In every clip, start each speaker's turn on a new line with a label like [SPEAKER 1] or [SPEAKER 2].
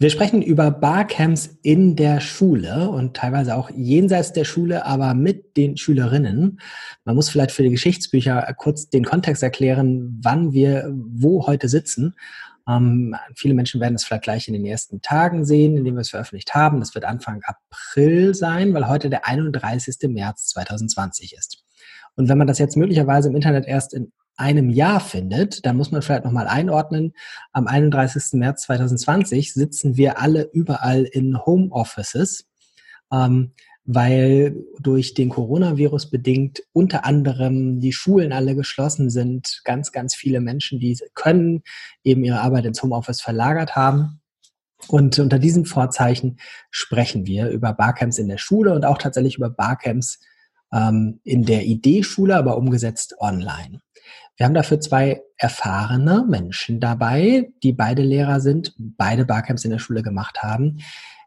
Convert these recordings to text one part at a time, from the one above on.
[SPEAKER 1] Wir sprechen über Barcamps in der Schule und teilweise auch jenseits der Schule, aber mit den Schülerinnen. Man muss vielleicht für die Geschichtsbücher kurz den Kontext erklären, wann wir wo heute sitzen. Ähm, viele Menschen werden es vielleicht gleich in den ersten Tagen sehen, in denen wir es veröffentlicht haben. Das wird Anfang April sein, weil heute der 31. März 2020 ist. Und wenn man das jetzt möglicherweise im Internet erst in einem Jahr findet, dann muss man vielleicht nochmal einordnen. Am 31. März 2020 sitzen wir alle überall in Homeoffices, ähm, weil durch den Coronavirus bedingt unter anderem die Schulen alle geschlossen sind. Ganz, ganz viele Menschen, die können, eben ihre Arbeit ins Homeoffice verlagert haben. Und unter diesen Vorzeichen sprechen wir über Barcamps in der Schule und auch tatsächlich über Barcamps ähm, in der Idee-Schule, aber umgesetzt online. Wir haben dafür zwei erfahrene Menschen dabei, die beide Lehrer sind, beide Barcamps in der Schule gemacht haben.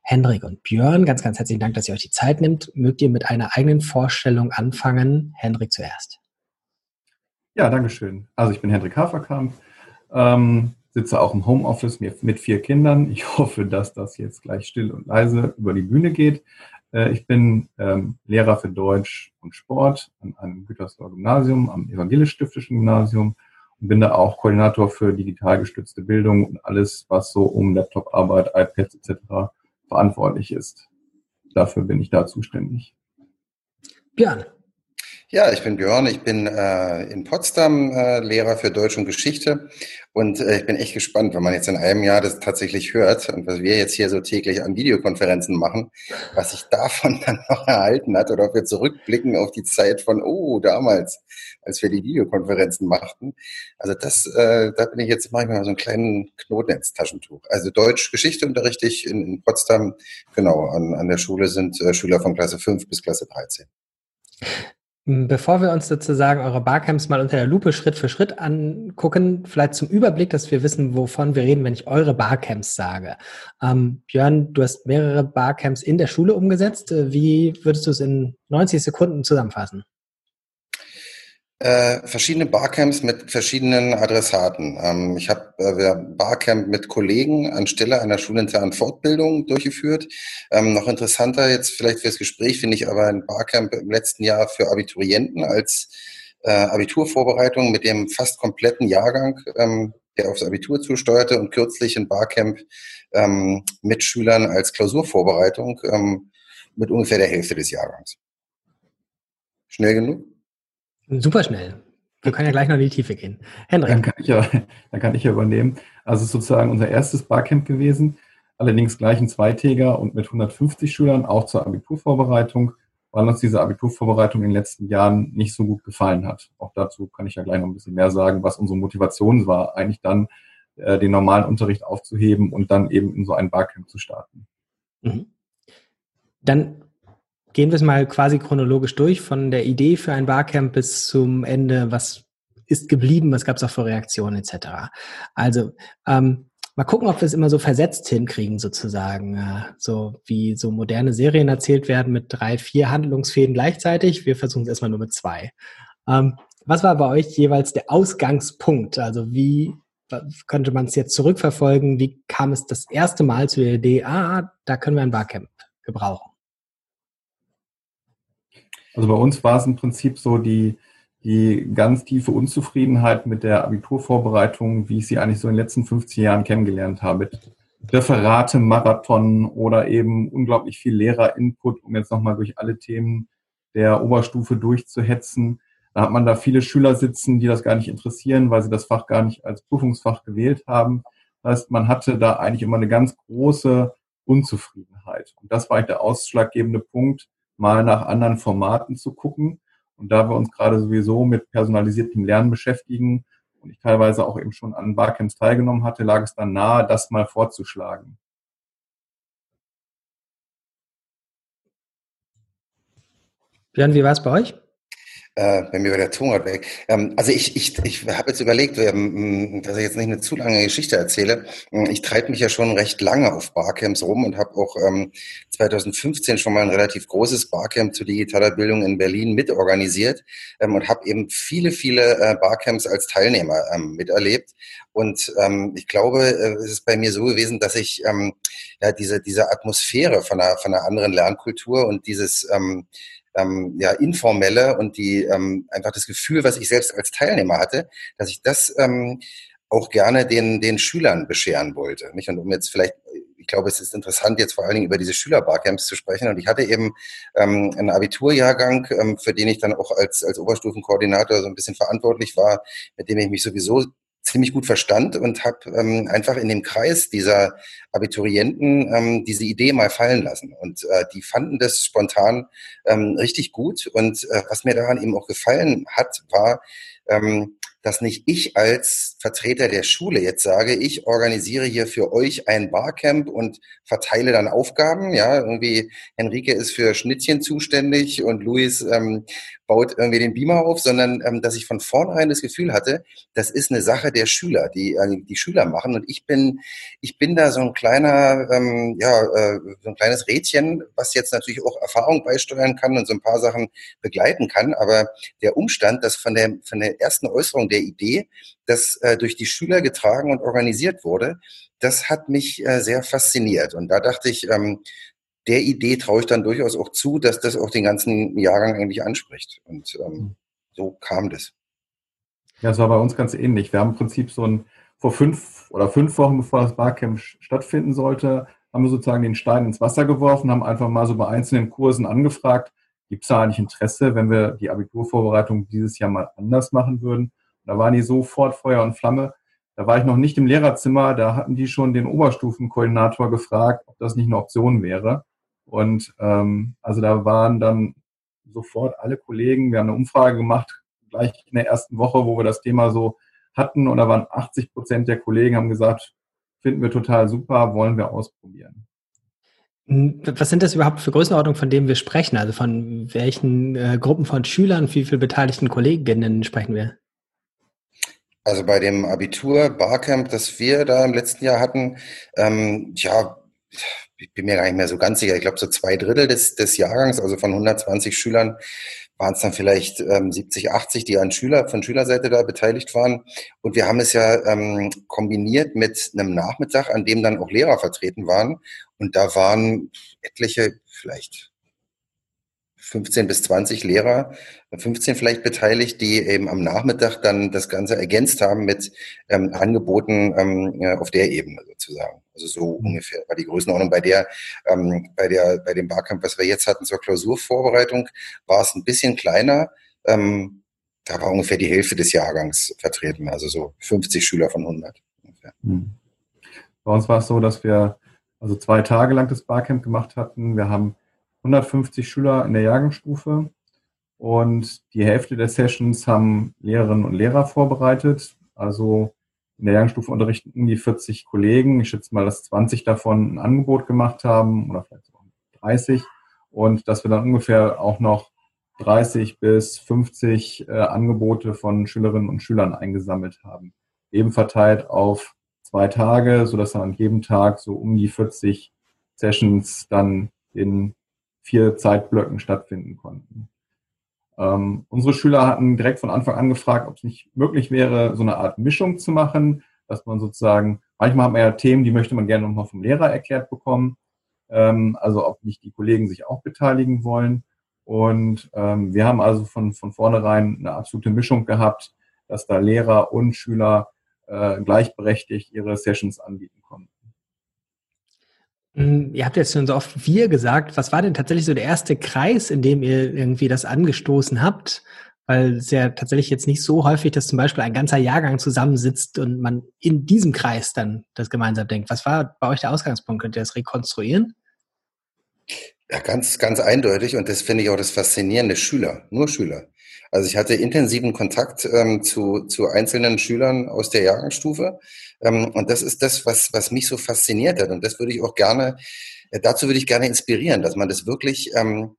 [SPEAKER 1] Hendrik und Björn, ganz, ganz herzlichen Dank, dass ihr euch die Zeit nimmt. Mögt ihr mit einer eigenen Vorstellung anfangen? Hendrik zuerst.
[SPEAKER 2] Ja, danke schön. Also ich bin Hendrik Haferkamp, ähm, sitze auch im Homeoffice mit vier Kindern. Ich hoffe, dass das jetzt gleich still und leise über die Bühne geht. Äh, ich bin ähm, Lehrer für Deutsch und Sport an einem Gütersloher Gymnasium, am Evangelisch-Stiftischen Gymnasium und bin da auch Koordinator für digital gestützte Bildung und alles, was so um Laptoparbeit, iPads etc. verantwortlich ist. Dafür bin ich da zuständig.
[SPEAKER 3] Björn. Ja, ich bin Björn, ich bin äh, in Potsdam äh, Lehrer für Deutsch und Geschichte und äh, ich bin echt gespannt, wenn man jetzt in einem Jahr das tatsächlich hört und was wir jetzt hier so täglich an Videokonferenzen machen, was sich davon dann noch erhalten hat oder ob wir zurückblicken auf die Zeit von, oh, damals, als wir die Videokonferenzen machten. Also das, äh, da bin ich jetzt, mache ich mal so einen kleinen Knoten ins Taschentuch. Also Deutsch, Geschichte unterrichte ich in, in Potsdam, genau, an, an der Schule sind äh, Schüler von Klasse 5 bis Klasse 13.
[SPEAKER 1] Bevor wir uns sozusagen eure Barcamps mal unter der Lupe Schritt für Schritt angucken, vielleicht zum Überblick, dass wir wissen, wovon wir reden, wenn ich eure Barcamps sage. Ähm, Björn, du hast mehrere Barcamps in der Schule umgesetzt. Wie würdest du es in 90 Sekunden zusammenfassen?
[SPEAKER 3] Äh, verschiedene Barcamps mit verschiedenen Adressaten. Ähm, ich habe äh, Barcamp mit Kollegen anstelle einer schulinternen Fortbildung durchgeführt. Ähm, noch interessanter jetzt vielleicht fürs Gespräch finde ich aber ein Barcamp im letzten Jahr für Abiturienten als äh, Abiturvorbereitung mit dem fast kompletten Jahrgang, ähm, der aufs Abitur zusteuerte und kürzlich ein Barcamp ähm, mit Schülern als Klausurvorbereitung ähm, mit ungefähr der Hälfte des Jahrgangs. Schnell genug?
[SPEAKER 1] Super schnell. Wir können ja gleich noch in die Tiefe gehen. Henrik.
[SPEAKER 2] Dann kann ich ja, dann kann ich ja übernehmen. Also es ist sozusagen unser erstes Barcamp gewesen, allerdings gleich ein Zweitäger und mit 150 Schülern, auch zur Abiturvorbereitung, weil uns diese Abiturvorbereitung in den letzten Jahren nicht so gut gefallen hat. Auch dazu kann ich ja gleich noch ein bisschen mehr sagen, was unsere Motivation war, eigentlich dann äh, den normalen Unterricht aufzuheben und dann eben in so ein Barcamp zu starten. Mhm.
[SPEAKER 1] Dann Gehen wir es mal quasi chronologisch durch, von der Idee für ein Barcamp bis zum Ende, was ist geblieben, was gab es auch für Reaktionen etc. Also ähm, mal gucken, ob wir es immer so versetzt hinkriegen, sozusagen. Äh, so wie so moderne Serien erzählt werden mit drei, vier Handlungsfäden gleichzeitig. Wir versuchen es erstmal nur mit zwei. Ähm, was war bei euch jeweils der Ausgangspunkt? Also wie könnte man es jetzt zurückverfolgen? Wie kam es das erste Mal zu der Idee, ah, da können wir ein Barcamp gebrauchen?
[SPEAKER 2] Also bei uns war es im Prinzip so die, die ganz tiefe Unzufriedenheit mit der Abiturvorbereitung, wie ich sie eigentlich so in den letzten 50 Jahren kennengelernt habe. Referate, Marathon oder eben unglaublich viel Lehrerinput, um jetzt nochmal durch alle Themen der Oberstufe durchzuhetzen. Da hat man da viele Schüler sitzen, die das gar nicht interessieren, weil sie das Fach gar nicht als Prüfungsfach gewählt haben. Das heißt, man hatte da eigentlich immer eine ganz große Unzufriedenheit. Und das war eigentlich der ausschlaggebende Punkt, mal nach anderen Formaten zu gucken. Und da wir uns gerade sowieso mit personalisiertem Lernen beschäftigen und ich teilweise auch eben schon an Barcamps teilgenommen hatte, lag es dann nahe, das mal vorzuschlagen.
[SPEAKER 1] Björn, wie war es bei euch?
[SPEAKER 3] Äh, bei mir war der Ton weg. Ähm, also ich, ich, ich habe jetzt überlegt, ähm, dass ich jetzt nicht eine zu lange Geschichte erzähle. Ähm, ich treibe mich ja schon recht lange auf Barcamps rum und habe auch ähm, 2015 schon mal ein relativ großes Barcamp zu digitaler Bildung in Berlin mitorganisiert ähm, und habe eben viele, viele äh, Barcamps als Teilnehmer ähm, miterlebt. Und ähm, ich glaube, äh, es ist bei mir so gewesen, dass ich ähm, ja diese, diese Atmosphäre von einer, von einer anderen Lernkultur und dieses ähm, ja, informelle und die ähm, einfach das Gefühl, was ich selbst als Teilnehmer hatte, dass ich das ähm, auch gerne den, den Schülern bescheren wollte. Nicht? Und um jetzt vielleicht, ich glaube, es ist interessant, jetzt vor allen Dingen über diese Schülerbarcamps zu sprechen. Und ich hatte eben ähm, einen Abiturjahrgang, ähm, für den ich dann auch als, als Oberstufenkoordinator so ein bisschen verantwortlich war, mit dem ich mich sowieso ziemlich gut verstand und habe ähm, einfach in dem Kreis dieser Abiturienten ähm, diese Idee mal fallen lassen. Und äh, die fanden das spontan ähm, richtig gut. Und äh, was mir daran eben auch gefallen hat, war, ähm, dass nicht ich als Vertreter der Schule jetzt sage, ich organisiere hier für euch ein Barcamp und verteile dann Aufgaben. Ja, irgendwie Henrike ist für Schnittchen zuständig und Luis ähm, baut irgendwie den Beamer auf, sondern ähm, dass ich von vornherein das Gefühl hatte, das ist eine Sache der Schüler, die äh, die Schüler machen und ich bin ich bin da so ein kleiner ähm, ja äh, so ein kleines Rädchen, was jetzt natürlich auch Erfahrung beisteuern kann und so ein paar Sachen begleiten kann, aber der Umstand, dass von der von der ersten Äußerung der Idee, das äh, durch die Schüler getragen und organisiert wurde, das hat mich äh, sehr fasziniert. Und da dachte ich, ähm, der Idee traue ich dann durchaus auch zu, dass das auch den ganzen Jahrgang eigentlich anspricht. Und ähm, mhm. so kam das.
[SPEAKER 2] Ja, es war bei uns ganz ähnlich. Wir haben im Prinzip so ein, vor fünf oder fünf Wochen, bevor das Barcamp stattfinden sollte, haben wir sozusagen den Stein ins Wasser geworfen, haben einfach mal so bei einzelnen Kursen angefragt, gibt es da eigentlich Interesse, wenn wir die Abiturvorbereitung dieses Jahr mal anders machen würden? Da waren die sofort Feuer und Flamme. Da war ich noch nicht im Lehrerzimmer, da hatten die schon den Oberstufenkoordinator gefragt, ob das nicht eine Option wäre. Und ähm, also da waren dann sofort alle Kollegen, wir haben eine Umfrage gemacht, gleich in der ersten Woche, wo wir das Thema so hatten, und da waren 80 Prozent der Kollegen haben gesagt, finden wir total super, wollen wir ausprobieren.
[SPEAKER 1] Hm, was sind das überhaupt für Größenordnungen, von denen wir sprechen? Also von welchen äh, Gruppen von Schülern, wie viele beteiligten Kolleginnen sprechen wir?
[SPEAKER 3] Also bei dem Abitur Barcamp, das wir da im letzten Jahr hatten, ähm, ja, ich bin mir gar nicht mehr so ganz sicher. Ich glaube, so zwei Drittel des, des Jahrgangs, also von 120 Schülern, waren es dann vielleicht ähm, 70, 80, die an Schüler, von Schülerseite da beteiligt waren. Und wir haben es ja ähm, kombiniert mit einem Nachmittag, an dem dann auch Lehrer vertreten waren. Und da waren etliche, vielleicht 15 bis 20 Lehrer, 15 vielleicht beteiligt, die eben am Nachmittag dann das Ganze ergänzt haben mit ähm, Angeboten ähm, auf der Ebene sozusagen. Also so mhm. ungefähr war die Größenordnung bei der, ähm, bei der, bei dem Barcamp, was wir jetzt hatten zur Klausurvorbereitung, war es ein bisschen kleiner. Ähm, da war ungefähr die Hälfte des Jahrgangs vertreten, also so 50 Schüler von 100. Ungefähr.
[SPEAKER 2] Mhm. Bei uns war es so, dass wir also zwei Tage lang das Barcamp gemacht hatten. Wir haben 150 Schüler in der Jahrgangsstufe und die Hälfte der Sessions haben Lehrerinnen und Lehrer vorbereitet. Also in der Jahrgangsstufe unterrichten um die 40 Kollegen. Ich schätze mal, dass 20 davon ein Angebot gemacht haben oder vielleicht sogar 30 und dass wir dann ungefähr auch noch 30 bis 50 äh, Angebote von Schülerinnen und Schülern eingesammelt haben. Eben verteilt auf zwei Tage, sodass dann an jedem Tag so um die 40 Sessions dann in vier Zeitblöcken stattfinden konnten. Ähm, unsere Schüler hatten direkt von Anfang an gefragt, ob es nicht möglich wäre, so eine Art Mischung zu machen, dass man sozusagen, manchmal hat man ja Themen, die möchte man gerne nochmal vom Lehrer erklärt bekommen, ähm, also ob nicht die Kollegen sich auch beteiligen wollen. Und ähm, wir haben also von, von vornherein eine absolute Mischung gehabt, dass da Lehrer und Schüler äh, gleichberechtigt ihre Sessions anbieten konnten.
[SPEAKER 1] Hm, ihr habt jetzt schon so oft wir gesagt. Was war denn tatsächlich so der erste Kreis, in dem ihr irgendwie das angestoßen habt? Weil es ja tatsächlich jetzt nicht so häufig, dass zum Beispiel ein ganzer Jahrgang zusammensitzt und man in diesem Kreis dann das gemeinsam denkt. Was war bei euch der Ausgangspunkt? Könnt ihr das rekonstruieren?
[SPEAKER 3] Ja, ganz, ganz eindeutig. Und das finde ich auch das Faszinierende. Schüler, nur Schüler. Also ich hatte intensiven Kontakt ähm, zu, zu einzelnen Schülern aus der Jahrgangsstufe. Ähm, und das ist das, was, was mich so fasziniert hat. Und das würde ich auch gerne, äh, dazu würde ich gerne inspirieren, dass man das wirklich ähm,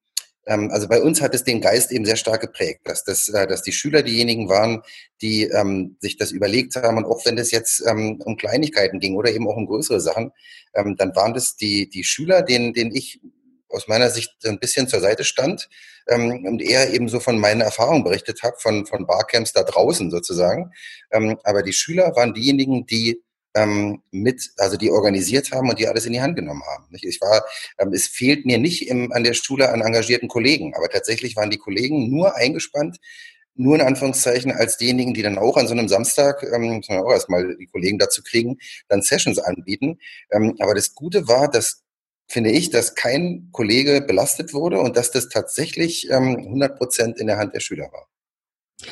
[SPEAKER 3] ähm, also bei uns hat es den Geist eben sehr stark geprägt, dass, das, äh, dass die Schüler diejenigen waren, die ähm, sich das überlegt haben. Und auch wenn das jetzt ähm, um Kleinigkeiten ging oder eben auch um größere Sachen, ähm, dann waren das die, die Schüler, denen, denen ich aus meiner Sicht ein bisschen zur Seite stand ähm, und eher eben so von meinen Erfahrungen berichtet habe, von, von Barcamps da draußen sozusagen. Ähm, aber die Schüler waren diejenigen, die ähm, mit, also die organisiert haben und die alles in die Hand genommen haben. Ich war, ähm, es fehlt mir nicht im, an der Schule an engagierten Kollegen, aber tatsächlich waren die Kollegen nur eingespannt, nur in Anführungszeichen als diejenigen, die dann auch an so einem Samstag, ähm, auch erstmal die Kollegen dazu kriegen, dann Sessions anbieten. Ähm, aber das Gute war, dass finde ich, dass kein Kollege belastet wurde und dass das tatsächlich ähm, 100 Prozent in der Hand der Schüler war.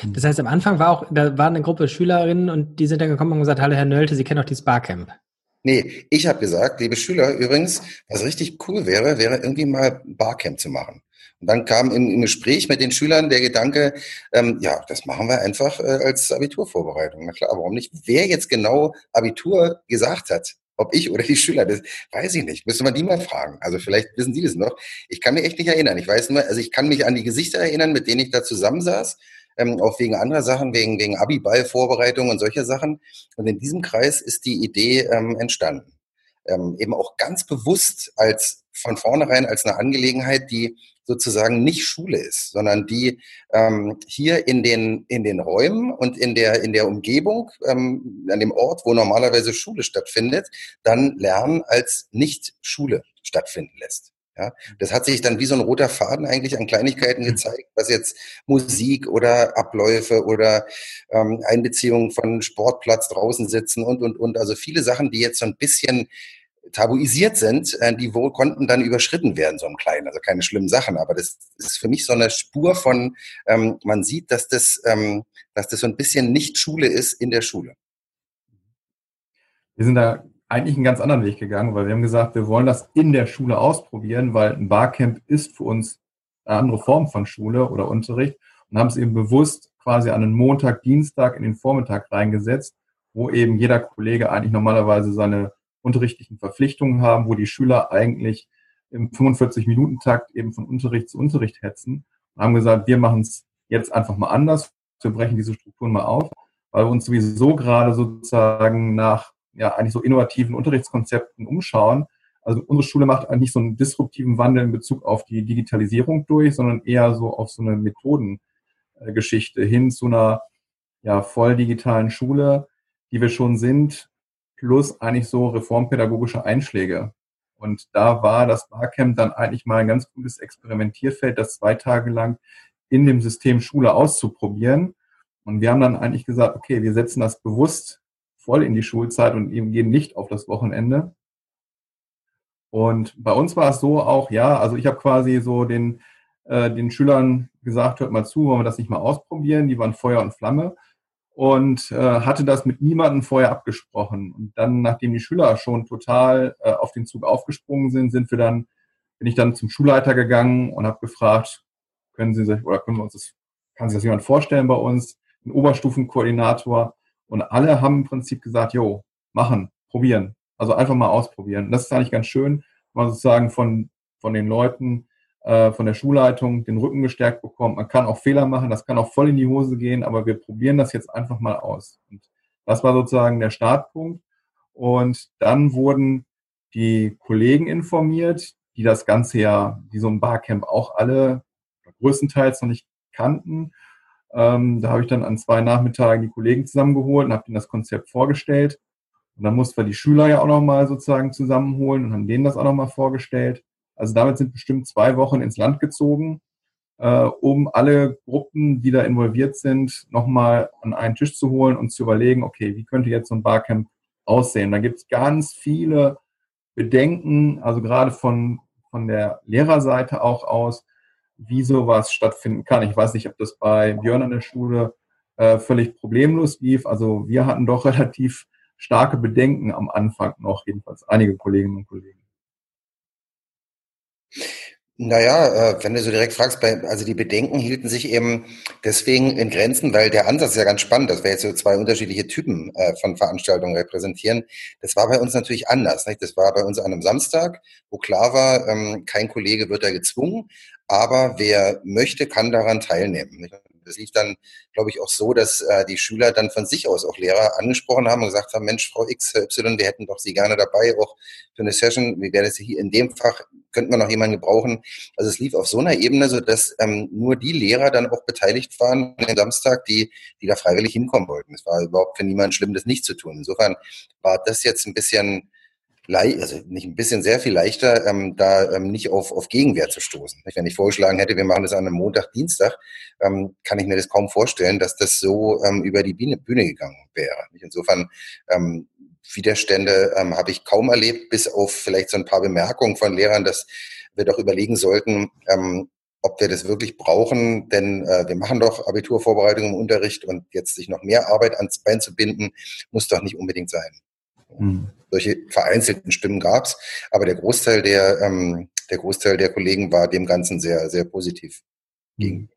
[SPEAKER 1] Das heißt, am Anfang war auch, da war eine Gruppe Schülerinnen und die sind dann gekommen und gesagt, hallo Herr Nölte, Sie kennen doch dieses Barcamp.
[SPEAKER 3] Nee, ich habe gesagt, liebe Schüler, übrigens, was richtig cool wäre, wäre irgendwie mal Barcamp zu machen. Und dann kam im, im Gespräch mit den Schülern der Gedanke, ähm, ja, das machen wir einfach äh, als Abiturvorbereitung. Na klar, warum nicht? Wer jetzt genau Abitur gesagt hat, ob ich oder die Schüler, das weiß ich nicht. Müsste man die mal fragen. Also vielleicht wissen Sie das noch. Ich kann mich echt nicht erinnern. Ich weiß nur, also ich kann mich an die Gesichter erinnern, mit denen ich da zusammensaß ähm, auch wegen anderer Sachen, wegen, wegen Abiball-Vorbereitung und solcher Sachen. Und in diesem Kreis ist die Idee ähm, entstanden. Ähm, eben auch ganz bewusst als von vornherein als eine Angelegenheit, die sozusagen nicht Schule ist, sondern die ähm, hier in den, in den Räumen und in der, in der Umgebung, ähm, an dem Ort, wo normalerweise Schule stattfindet, dann Lernen als nicht Schule stattfinden lässt. Ja, das hat sich dann wie so ein roter Faden eigentlich an Kleinigkeiten gezeigt, was jetzt Musik oder Abläufe oder ähm, Einbeziehung von Sportplatz draußen sitzen und, und, und. Also viele Sachen, die jetzt so ein bisschen tabuisiert sind, äh, die wohl konnten dann überschritten werden, so im Kleinen. Also keine schlimmen Sachen, aber das ist für mich so eine Spur von, ähm, man sieht, dass das, ähm, dass das so ein bisschen nicht Schule ist in der Schule.
[SPEAKER 2] Wir sind da eigentlich einen ganz anderen Weg gegangen, weil wir haben gesagt, wir wollen das in der Schule ausprobieren, weil ein Barcamp ist für uns eine andere Form von Schule oder Unterricht und haben es eben bewusst quasi an einen Montag, Dienstag in den Vormittag reingesetzt, wo eben jeder Kollege eigentlich normalerweise seine unterrichtlichen Verpflichtungen haben, wo die Schüler eigentlich im 45-Minuten-Takt eben von Unterricht zu Unterricht hetzen. Und haben gesagt, wir machen es jetzt einfach mal anders, wir brechen diese Strukturen mal auf, weil wir uns sowieso gerade sozusagen nach ja eigentlich so innovativen Unterrichtskonzepten umschauen. Also unsere Schule macht eigentlich so einen disruptiven Wandel in Bezug auf die Digitalisierung durch, sondern eher so auf so eine Methodengeschichte hin zu einer ja, voll digitalen Schule, die wir schon sind, plus eigentlich so reformpädagogische Einschläge. Und da war das Barcamp dann eigentlich mal ein ganz gutes Experimentierfeld, das zwei Tage lang in dem System Schule auszuprobieren. Und wir haben dann eigentlich gesagt, okay, wir setzen das bewusst voll in die Schulzeit und eben gehen nicht auf das Wochenende. Und bei uns war es so auch, ja, also ich habe quasi so den, äh, den Schülern gesagt, hört mal zu, wollen wir das nicht mal ausprobieren? Die waren Feuer und Flamme und äh, hatte das mit niemandem vorher abgesprochen. Und dann, nachdem die Schüler schon total äh, auf den Zug aufgesprungen sind, sind wir dann, bin ich dann zum Schulleiter gegangen und habe gefragt, können Sie sich oder können wir uns das, kann sich das jemand vorstellen bei uns? Ein Oberstufenkoordinator. Und alle haben im Prinzip gesagt, jo, machen, probieren. Also einfach mal ausprobieren. Und das ist eigentlich ganz schön, man sozusagen von, von den Leuten, äh, von der Schulleitung den Rücken gestärkt bekommt. Man kann auch Fehler machen, das kann auch voll in die Hose gehen, aber wir probieren das jetzt einfach mal aus. Und das war sozusagen der Startpunkt. Und dann wurden die Kollegen informiert, die das Ganze ja, die so ein Barcamp auch alle größtenteils noch nicht kannten ähm, da habe ich dann an zwei Nachmittagen die Kollegen zusammengeholt und habe ihnen das Konzept vorgestellt. Und dann mussten wir die Schüler ja auch nochmal sozusagen zusammenholen und haben denen das auch nochmal vorgestellt. Also damit sind bestimmt zwei Wochen ins Land gezogen, äh, um alle Gruppen, die da involviert sind, nochmal an einen Tisch zu holen und zu überlegen, okay, wie könnte jetzt so ein Barcamp aussehen? Da gibt es ganz viele Bedenken, also gerade von, von der Lehrerseite auch aus, wie sowas stattfinden kann. Ich weiß nicht, ob das bei Björn an der Schule äh, völlig problemlos lief. Also wir hatten doch relativ starke Bedenken am Anfang noch, jedenfalls einige Kolleginnen und Kollegen.
[SPEAKER 3] Naja, äh, wenn du so direkt fragst, also die Bedenken hielten sich eben deswegen in Grenzen, weil der Ansatz ist ja ganz spannend, dass wir jetzt so zwei unterschiedliche Typen äh, von Veranstaltungen repräsentieren. Das war bei uns natürlich anders. Nicht? Das war bei uns an einem Samstag, wo klar war, ähm, kein Kollege wird da gezwungen, aber wer möchte, kann daran teilnehmen. Das lief dann, glaube ich, auch so, dass äh, die Schüler dann von sich aus auch Lehrer angesprochen haben und gesagt haben, Mensch, Frau XY, wir hätten doch Sie gerne dabei, auch für eine Session. Wie wäre das hier in dem Fach? Könnten wir noch jemanden gebrauchen? Also es lief auf so einer Ebene, so dass ähm, nur die Lehrer dann auch beteiligt waren an dem Samstag, die, die da freiwillig hinkommen wollten. Es war überhaupt für niemanden schlimm, das nicht zu tun. Insofern war das jetzt ein bisschen also nicht ein bisschen sehr viel leichter, ähm, da ähm, nicht auf, auf Gegenwehr zu stoßen. Wenn ich vorgeschlagen hätte, wir machen das an einem Montag, Dienstag, ähm, kann ich mir das kaum vorstellen, dass das so ähm, über die Bühne, gegangen wäre. Insofern ähm, Widerstände ähm, habe ich kaum erlebt, bis auf vielleicht so ein paar Bemerkungen von Lehrern, dass wir doch überlegen sollten, ähm, ob wir das wirklich brauchen, denn äh, wir machen doch Abiturvorbereitung im Unterricht und jetzt sich noch mehr Arbeit ans Bein zu binden, muss doch nicht unbedingt sein. Mhm. Solche vereinzelten Stimmen gab es, aber der Großteil der, ähm, der Großteil der Kollegen war dem Ganzen sehr, sehr positiv
[SPEAKER 2] mhm.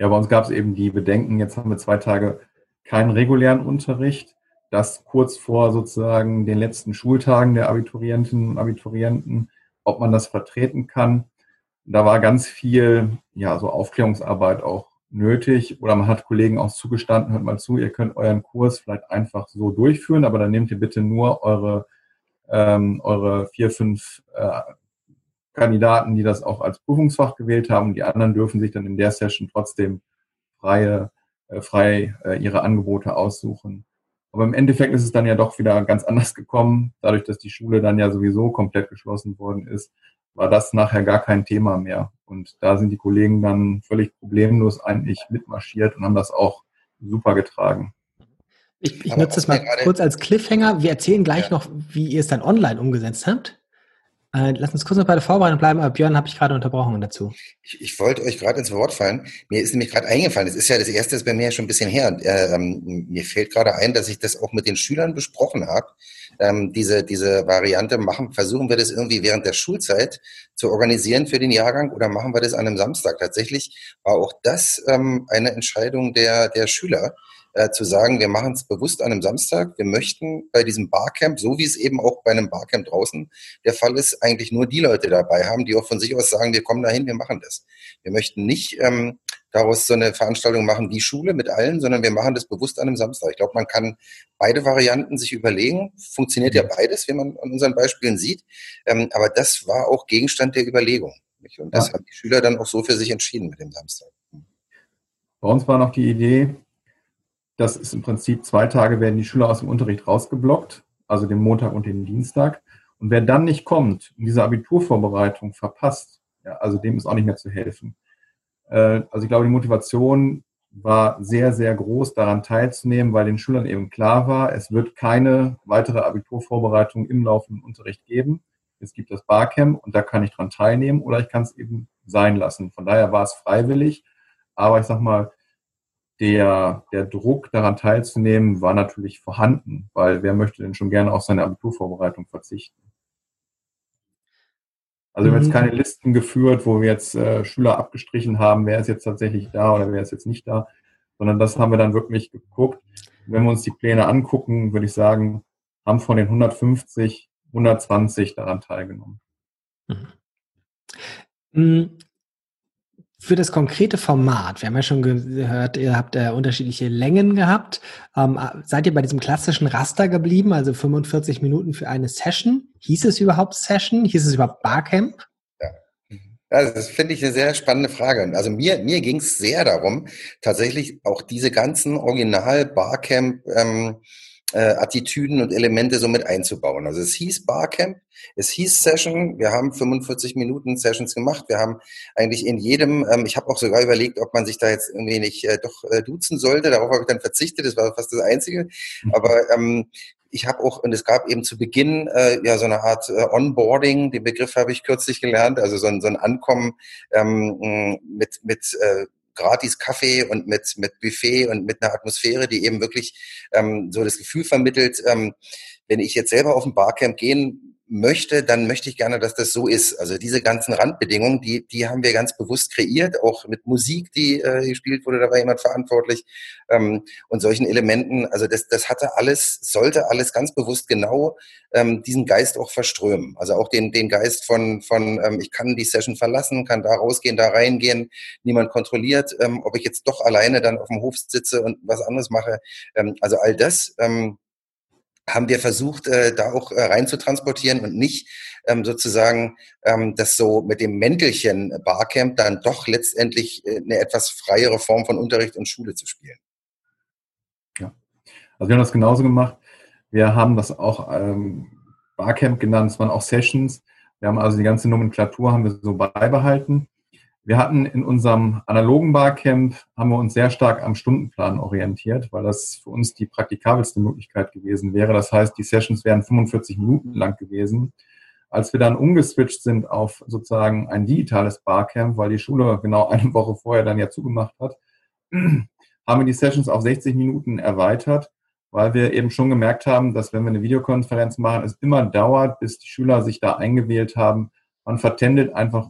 [SPEAKER 2] Ja, bei uns gab es eben die Bedenken, jetzt haben wir zwei Tage keinen regulären Unterricht, dass kurz vor sozusagen den letzten Schultagen der Abiturientinnen und Abiturienten, ob man das vertreten kann. Da war ganz viel, ja, so Aufklärungsarbeit auch nötig oder man hat Kollegen auch zugestanden, hört mal zu, ihr könnt euren Kurs vielleicht einfach so durchführen, aber dann nehmt ihr bitte nur eure, ähm, eure vier, fünf äh, Kandidaten, die das auch als Prüfungsfach gewählt haben. Die anderen dürfen sich dann in der Session trotzdem freie, äh, frei äh, ihre Angebote aussuchen. Aber im Endeffekt ist es dann ja doch wieder ganz anders gekommen, dadurch, dass die Schule dann ja sowieso komplett geschlossen worden ist war das nachher gar kein Thema mehr. Und da sind die Kollegen dann völlig problemlos eigentlich mitmarschiert und haben das auch super getragen.
[SPEAKER 1] Ich, ich nutze das mal kurz als Cliffhanger. Wir erzählen gleich ja. noch, wie ihr es dann online umgesetzt habt. Äh, lass uns kurz noch bei der Vorbereitung bleiben, aber Björn habe ich gerade unterbrochen dazu.
[SPEAKER 3] Ich, ich wollte euch gerade ins Wort fallen. Mir ist nämlich gerade eingefallen, das ist ja das erste ist bei mir schon ein bisschen her. Äh, ähm, mir fällt gerade ein, dass ich das auch mit den Schülern besprochen habe. Ähm, diese, diese Variante machen, versuchen wir das irgendwie während der Schulzeit zu organisieren für den Jahrgang oder machen wir das an einem Samstag? Tatsächlich war auch das ähm, eine Entscheidung der, der Schüler äh, zu sagen, wir machen es bewusst an einem Samstag. Wir möchten bei diesem Barcamp, so wie es eben auch bei einem Barcamp draußen der Fall ist, eigentlich nur die Leute dabei haben, die auch von sich aus sagen, wir kommen dahin, wir machen das. Wir möchten nicht ähm, daraus so eine Veranstaltung machen wie Schule mit allen, sondern wir machen das bewusst an einem Samstag. Ich glaube, man kann beide Varianten sich überlegen. Funktioniert ja beides, wie man an unseren Beispielen sieht. Ähm, aber das war auch Gegenstand der Überlegung. Und das ja. haben die Schüler dann auch so für sich entschieden mit dem Samstag.
[SPEAKER 2] Bei uns war noch die Idee, das ist im Prinzip zwei Tage werden die Schüler aus dem Unterricht rausgeblockt, also den Montag und den Dienstag. Und wer dann nicht kommt und diese Abiturvorbereitung verpasst, ja, also dem ist auch nicht mehr zu helfen. Äh, also ich glaube, die Motivation war sehr, sehr groß, daran teilzunehmen, weil den Schülern eben klar war, es wird keine weitere Abiturvorbereitung im laufenden Unterricht geben. Es gibt das Barcamp und da kann ich dran teilnehmen oder ich kann es eben sein lassen. Von daher war es freiwillig. Aber ich sag mal, der, der Druck daran teilzunehmen war natürlich vorhanden, weil wer möchte denn schon gerne auf seine Abiturvorbereitung verzichten? Also wir haben jetzt mhm. keine Listen geführt, wo wir jetzt äh, Schüler abgestrichen haben, wer ist jetzt tatsächlich da oder wer ist jetzt nicht da, sondern das haben wir dann wirklich geguckt. Wenn wir uns die Pläne angucken, würde ich sagen, haben von den 150 120 daran teilgenommen. Mhm.
[SPEAKER 1] Für das konkrete Format, wir haben ja schon gehört, ihr habt äh, unterschiedliche Längen gehabt. Ähm, seid ihr bei diesem klassischen Raster geblieben, also 45 Minuten für eine Session? Hieß es überhaupt Session? Hieß es überhaupt Barcamp?
[SPEAKER 3] Ja. Das finde ich eine sehr spannende Frage. Also mir, mir ging es sehr darum, tatsächlich auch diese ganzen Original-Barcamp- ähm, äh, Attitüden und Elemente so mit einzubauen. Also es hieß Barcamp, es hieß Session, wir haben 45 Minuten Sessions gemacht, wir haben eigentlich in jedem, ähm, ich habe auch sogar überlegt, ob man sich da jetzt irgendwie nicht äh, doch äh, duzen sollte, darauf habe ich dann verzichtet, das war fast das Einzige, mhm. aber ähm, ich habe auch, und es gab eben zu Beginn äh, ja so eine Art äh, Onboarding, den Begriff habe ich kürzlich gelernt, also so ein, so ein Ankommen ähm, mit, mit äh, gratis Kaffee und mit, mit Buffet und mit einer Atmosphäre, die eben wirklich ähm, so das Gefühl vermittelt, ähm, wenn ich jetzt selber auf ein Barcamp gehen möchte, dann möchte ich gerne, dass das so ist. Also diese ganzen Randbedingungen, die, die haben wir ganz bewusst kreiert, auch mit Musik, die äh, gespielt wurde, da war jemand verantwortlich ähm, und solchen Elementen. Also das, das hatte alles, sollte alles ganz bewusst genau ähm, diesen Geist auch verströmen. Also auch den, den Geist von, von ähm, ich kann die Session verlassen, kann da rausgehen, da reingehen, niemand kontrolliert, ähm, ob ich jetzt doch alleine dann auf dem Hof sitze und was anderes mache. Ähm, also all das. Ähm, haben wir versucht, äh, da auch äh, rein zu transportieren und nicht ähm, sozusagen ähm, das so mit dem Mäntelchen Barcamp dann doch letztendlich äh, eine etwas freiere Form von Unterricht und Schule zu spielen.
[SPEAKER 2] Ja, also wir haben das genauso gemacht. Wir haben das auch ähm, Barcamp genannt, es waren auch Sessions. Wir haben also die ganze Nomenklatur haben wir so beibehalten. Wir hatten in unserem analogen Barcamp, haben wir uns sehr stark am Stundenplan orientiert, weil das für uns die praktikabelste Möglichkeit gewesen wäre. Das heißt, die Sessions wären 45 Minuten lang gewesen. Als wir dann umgeswitcht sind auf sozusagen ein digitales Barcamp, weil die Schule genau eine Woche vorher dann ja zugemacht hat, haben wir die Sessions auf 60 Minuten erweitert, weil wir eben schon gemerkt haben, dass wenn wir eine Videokonferenz machen, es immer dauert, bis die Schüler sich da eingewählt haben. Man vertändelt einfach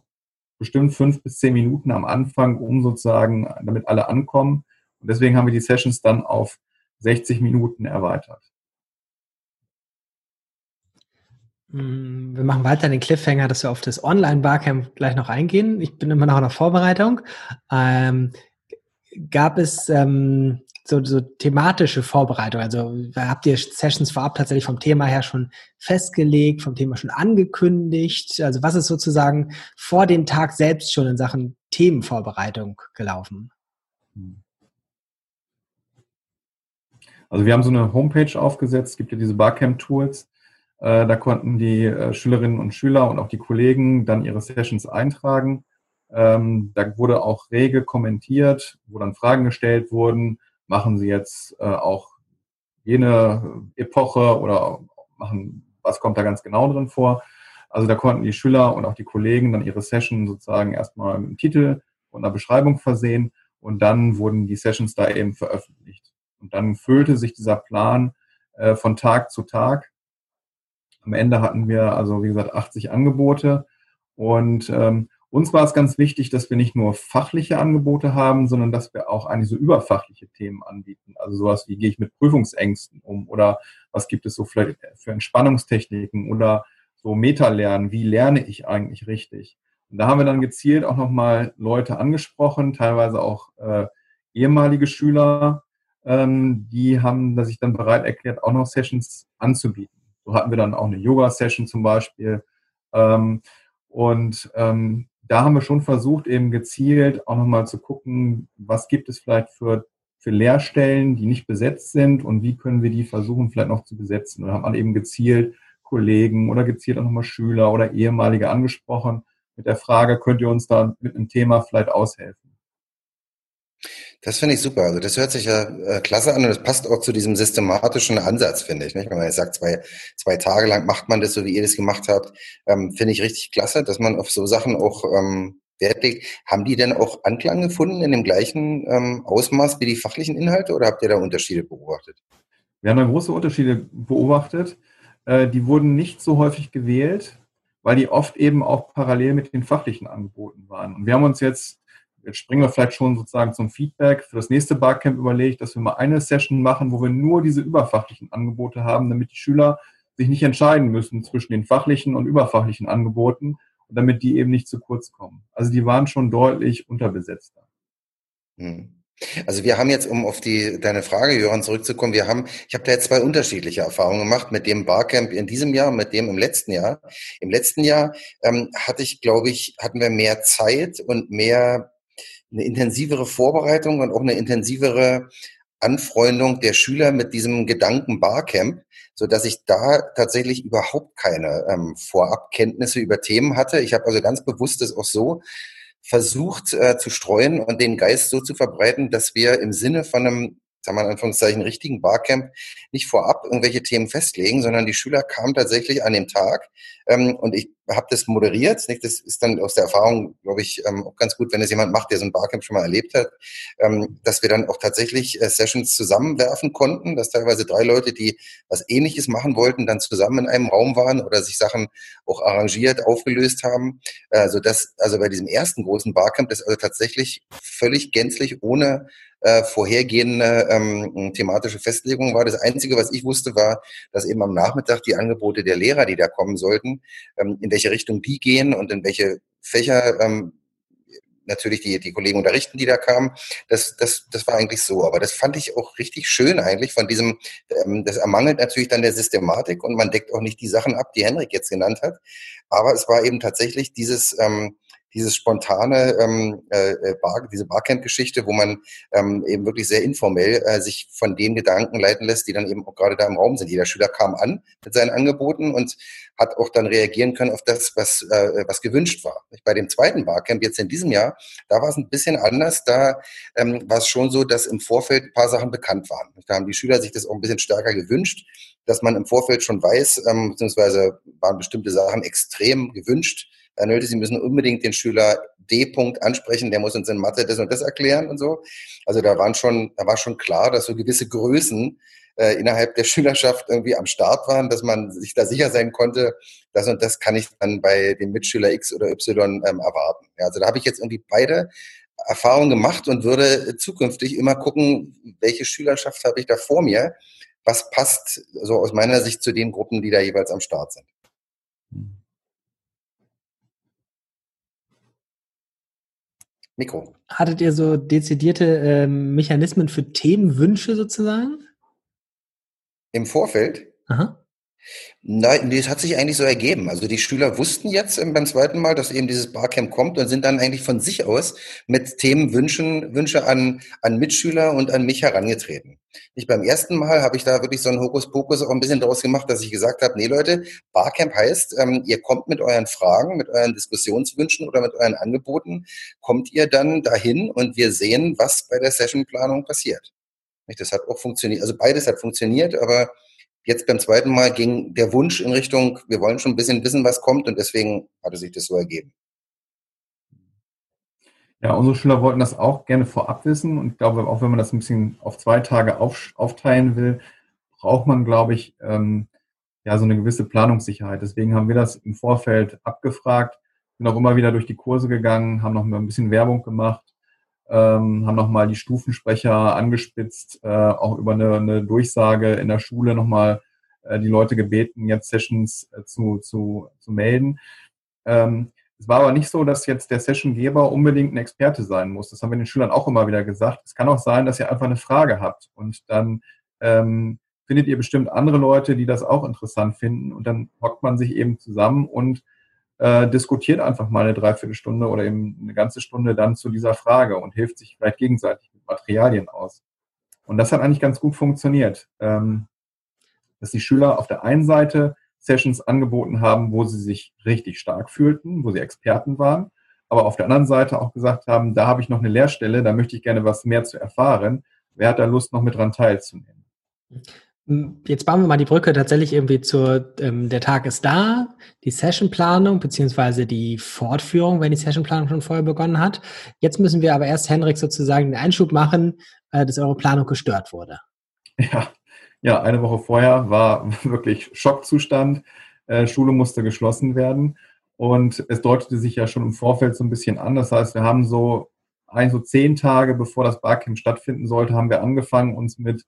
[SPEAKER 2] bestimmt fünf bis zehn Minuten am Anfang, um sozusagen, damit alle ankommen. Und deswegen haben wir die Sessions dann auf 60 Minuten erweitert.
[SPEAKER 1] Mm, wir machen weiter den Cliffhanger, dass wir auf das Online-Barcamp gleich noch eingehen. Ich bin immer noch in der Vorbereitung. Ähm, gab es ähm, so, so thematische Vorbereitung? Also habt ihr Sessions vorab tatsächlich vom Thema her schon festgelegt, vom Thema schon angekündigt? Also was ist sozusagen vor dem Tag selbst schon in Sachen Themenvorbereitung gelaufen?
[SPEAKER 2] Also wir haben so eine Homepage aufgesetzt, es gibt ja diese Barcamp-Tools. Äh, da konnten die äh, Schülerinnen und Schüler und auch die Kollegen dann ihre Sessions eintragen. Ähm, da wurde auch rege kommentiert, wo dann Fragen gestellt wurden machen sie jetzt äh, auch jene Epoche oder machen, was kommt da ganz genau drin vor. Also da konnten die Schüler und auch die Kollegen dann ihre Session sozusagen erstmal mit einem Titel und einer Beschreibung versehen und dann wurden die Sessions da eben veröffentlicht. Und dann füllte sich dieser Plan äh, von Tag zu Tag. Am Ende hatten wir also, wie gesagt, 80 Angebote und ähm, uns war es ganz wichtig, dass wir nicht nur fachliche Angebote haben, sondern dass wir auch eigentlich so überfachliche Themen anbieten. Also sowas wie gehe ich mit Prüfungsängsten um oder was gibt es so vielleicht für Entspannungstechniken oder so Meta-Lernen, wie lerne ich eigentlich richtig? Und da haben wir dann gezielt auch nochmal Leute angesprochen, teilweise auch äh, ehemalige Schüler, ähm, die haben sich dann bereit erklärt, auch noch Sessions anzubieten. So hatten wir dann auch eine Yoga-Session zum Beispiel. Ähm, und ähm, da haben wir schon versucht, eben gezielt auch nochmal zu gucken, was gibt es vielleicht für, für Lehrstellen, die nicht besetzt sind und wie können wir die versuchen, vielleicht noch zu besetzen. Und haben dann eben gezielt Kollegen oder gezielt auch nochmal Schüler oder ehemalige angesprochen mit der Frage, könnt ihr uns da mit einem Thema vielleicht aushelfen?
[SPEAKER 3] Das finde ich super. Also das hört sich ja äh, klasse an und das passt auch zu diesem systematischen Ansatz, finde ich. Nicht? Wenn man jetzt sagt, zwei, zwei Tage lang macht man das so, wie ihr das gemacht habt, ähm, finde ich richtig klasse, dass man auf so Sachen auch ähm, Wert legt. Haben die denn auch Anklang gefunden in dem gleichen ähm, Ausmaß wie die fachlichen Inhalte oder habt ihr da Unterschiede beobachtet?
[SPEAKER 2] Wir haben da große Unterschiede beobachtet. Äh, die wurden nicht so häufig gewählt, weil die oft eben auch parallel mit den fachlichen Angeboten waren. Und wir haben uns jetzt jetzt springen wir vielleicht schon sozusagen zum Feedback für das nächste Barcamp überlegt, dass wir mal eine Session machen, wo wir nur diese überfachlichen Angebote haben, damit die Schüler sich nicht entscheiden müssen zwischen den fachlichen und überfachlichen Angeboten und damit die eben nicht zu kurz kommen. Also die waren schon deutlich unterbesetzter.
[SPEAKER 3] Hm. Also wir haben jetzt, um auf die deine Frage, Johann, zurückzukommen, wir haben, ich habe da jetzt zwei unterschiedliche Erfahrungen gemacht mit dem Barcamp in diesem Jahr, mit dem im letzten Jahr. Im letzten Jahr ähm, hatte ich, glaube ich, hatten wir mehr Zeit und mehr eine intensivere Vorbereitung und auch eine intensivere Anfreundung der Schüler mit diesem Gedanken Barcamp, so dass ich da tatsächlich überhaupt keine ähm, Vorabkenntnisse über Themen hatte. Ich habe also ganz bewusst das auch so versucht äh, zu streuen und den Geist so zu verbreiten, dass wir im Sinne von einem sagen wir in Anführungszeichen, richtigen Barcamp nicht vorab irgendwelche Themen festlegen, sondern die Schüler kamen tatsächlich an dem Tag ähm, und ich habe das moderiert. Nicht? Das ist dann aus der Erfahrung, glaube ich, ähm, auch ganz gut, wenn es jemand macht, der so ein Barcamp schon mal erlebt hat, ähm, dass wir dann auch tatsächlich äh, Sessions zusammenwerfen konnten, dass teilweise drei Leute, die was Ähnliches machen wollten, dann zusammen in einem Raum waren oder sich Sachen auch arrangiert, aufgelöst haben. Also das, also bei diesem ersten großen Barcamp, das also tatsächlich völlig gänzlich ohne äh, vorhergehende ähm, thematische Festlegung war. Das Einzige, was ich wusste, war, dass eben am Nachmittag die Angebote der Lehrer, die da kommen sollten, ähm, in welche Richtung die gehen und in welche Fächer ähm, natürlich die, die Kollegen unterrichten, die da kamen. Das, das, das war eigentlich so. Aber das fand ich auch richtig schön eigentlich von diesem, ähm, das ermangelt natürlich dann der Systematik und man deckt auch nicht die Sachen ab, die Henrik jetzt genannt hat. Aber es war eben tatsächlich dieses, ähm, dieses spontane, ähm, äh, äh, Bar, diese Barcamp-Geschichte, wo man ähm, eben wirklich sehr informell äh, sich von den Gedanken leiten lässt, die dann eben auch gerade da im Raum sind. Jeder Schüler kam an mit seinen Angeboten und hat auch dann reagieren können auf das, was, äh, was gewünscht war. Bei dem zweiten Barcamp jetzt in diesem Jahr, da war es ein bisschen anders. Da ähm, war es schon so, dass im Vorfeld ein paar Sachen bekannt waren. Da haben die Schüler sich das auch ein bisschen stärker gewünscht, dass man im Vorfeld schon weiß, ähm, beziehungsweise waren bestimmte Sachen extrem gewünscht Herr Nölte, Sie müssen unbedingt den Schüler D. -Punkt ansprechen, der muss uns in Mathe das und das erklären und so. Also da waren schon, da war schon klar, dass so gewisse Größen äh, innerhalb der Schülerschaft irgendwie am Start waren, dass man sich da sicher sein konnte, das und das kann ich dann bei dem Mitschüler X oder Y ähm, erwarten. Ja, also da habe ich jetzt irgendwie beide Erfahrungen gemacht und würde zukünftig immer gucken, welche Schülerschaft habe ich da vor mir, was passt so aus meiner Sicht zu den Gruppen, die da jeweils am Start sind.
[SPEAKER 1] Mikro. Hattet ihr so dezidierte äh, Mechanismen für Themenwünsche sozusagen?
[SPEAKER 3] Im Vorfeld? Aha. Nein, das hat sich eigentlich so ergeben. Also die Schüler wussten jetzt beim zweiten Mal, dass eben dieses Barcamp kommt und sind dann eigentlich von sich aus mit Themenwünschen Wünsche an, an Mitschüler und an mich herangetreten. Ich beim ersten Mal habe ich da wirklich so einen Hokuspokus auch ein bisschen daraus gemacht, dass ich gesagt habe, nee Leute, Barcamp heißt, ähm, ihr kommt mit euren Fragen, mit euren Diskussionswünschen oder mit euren Angeboten, kommt ihr dann dahin und wir sehen, was bei der Sessionplanung passiert. Das hat auch funktioniert. Also beides hat funktioniert, aber Jetzt beim zweiten Mal ging der Wunsch in Richtung, wir wollen schon ein bisschen wissen, was kommt und deswegen hatte sich das so ergeben.
[SPEAKER 2] Ja, unsere Schüler wollten das auch gerne vorab wissen und ich glaube, auch wenn man das ein bisschen auf zwei Tage auf, aufteilen will, braucht man, glaube ich, ähm, ja, so eine gewisse Planungssicherheit. Deswegen haben wir das im Vorfeld abgefragt, sind auch immer wieder durch die Kurse gegangen, haben noch mal ein bisschen Werbung gemacht, ähm, haben nochmal die Stufensprecher angespitzt, äh, auch über eine, eine Durchsage in der Schule nochmal äh, die Leute gebeten, jetzt Sessions äh, zu, zu, zu melden. Ähm, es war aber nicht so, dass jetzt der Sessiongeber unbedingt ein Experte sein muss. Das haben wir den Schülern auch immer wieder gesagt. Es kann auch sein, dass ihr einfach eine Frage habt und dann ähm, findet ihr bestimmt andere Leute, die das auch interessant finden und dann hockt man sich eben zusammen und äh, diskutiert einfach mal eine Dreiviertelstunde oder eben eine ganze Stunde dann zu dieser Frage und hilft sich vielleicht gegenseitig mit Materialien aus. Und das hat eigentlich ganz gut funktioniert, ähm, dass die Schüler auf der einen Seite Sessions angeboten haben, wo sie sich richtig stark fühlten, wo sie Experten waren, aber auf der anderen Seite auch gesagt haben, da habe ich noch eine Lehrstelle, da möchte ich gerne was mehr zu erfahren. Wer hat da Lust, noch mit dran teilzunehmen?
[SPEAKER 1] Jetzt bauen wir mal die Brücke tatsächlich irgendwie zur, ähm, der Tag ist da, die Sessionplanung beziehungsweise die Fortführung, wenn die Sessionplanung schon vorher begonnen hat. Jetzt müssen wir aber erst, Henrik, sozusagen den Einschub machen, äh, dass eure Planung gestört wurde.
[SPEAKER 2] Ja, ja, eine Woche vorher war wirklich Schockzustand. Äh, Schule musste geschlossen werden und es deutete sich ja schon im Vorfeld so ein bisschen an. Das heißt, wir haben so ein, so zehn Tage bevor das Barcamp stattfinden sollte, haben wir angefangen, uns mit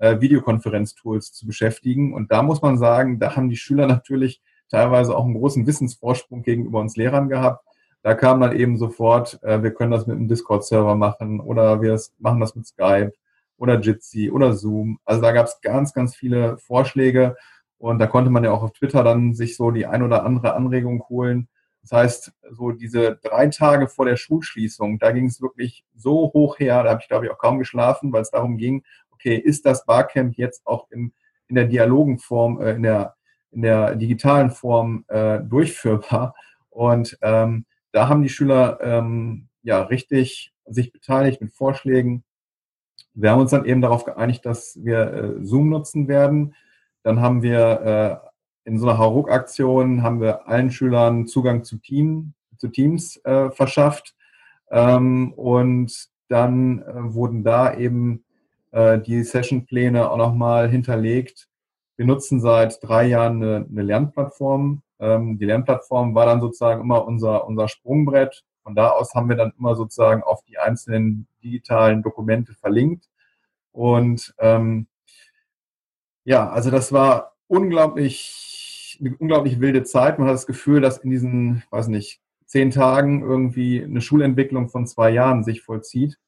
[SPEAKER 2] äh, Videokonferenztools zu beschäftigen. Und da muss man sagen, da haben die Schüler natürlich teilweise auch einen großen Wissensvorsprung gegenüber uns Lehrern gehabt. Da kam dann eben sofort, äh, wir können das mit einem Discord-Server machen oder wir machen das mit Skype oder Jitsi oder Zoom. Also da gab es ganz, ganz viele Vorschläge und da konnte man ja auch auf Twitter dann sich so die ein oder andere Anregung holen. Das heißt, so diese drei Tage vor der Schulschließung, da ging es wirklich so hoch her, da habe ich glaube ich auch kaum geschlafen, weil es darum ging, okay, ist das Barcamp jetzt auch im, in der dialogen Form, äh, in, der, in der digitalen Form äh, durchführbar? Und ähm, da haben die Schüler ähm, ja richtig sich beteiligt mit Vorschlägen. Wir haben uns dann eben darauf geeinigt, dass wir äh, Zoom nutzen werden. Dann haben wir äh, in so einer Hauruck-Aktion haben wir allen Schülern Zugang zu, Team, zu Teams äh, verschafft. Ähm, und dann äh, wurden da eben äh, die Sessionpläne auch nochmal hinterlegt. Wir nutzen seit drei Jahren eine, eine Lernplattform. Ähm, die Lernplattform war dann sozusagen immer unser, unser Sprungbrett. Von da aus haben wir dann immer sozusagen auf die einzelnen digitalen Dokumente verlinkt. Und ähm, ja, also das war unglaublich, eine unglaublich wilde Zeit. Man hat das Gefühl, dass in diesen, weiß nicht, zehn Tagen irgendwie eine Schulentwicklung von zwei Jahren sich vollzieht.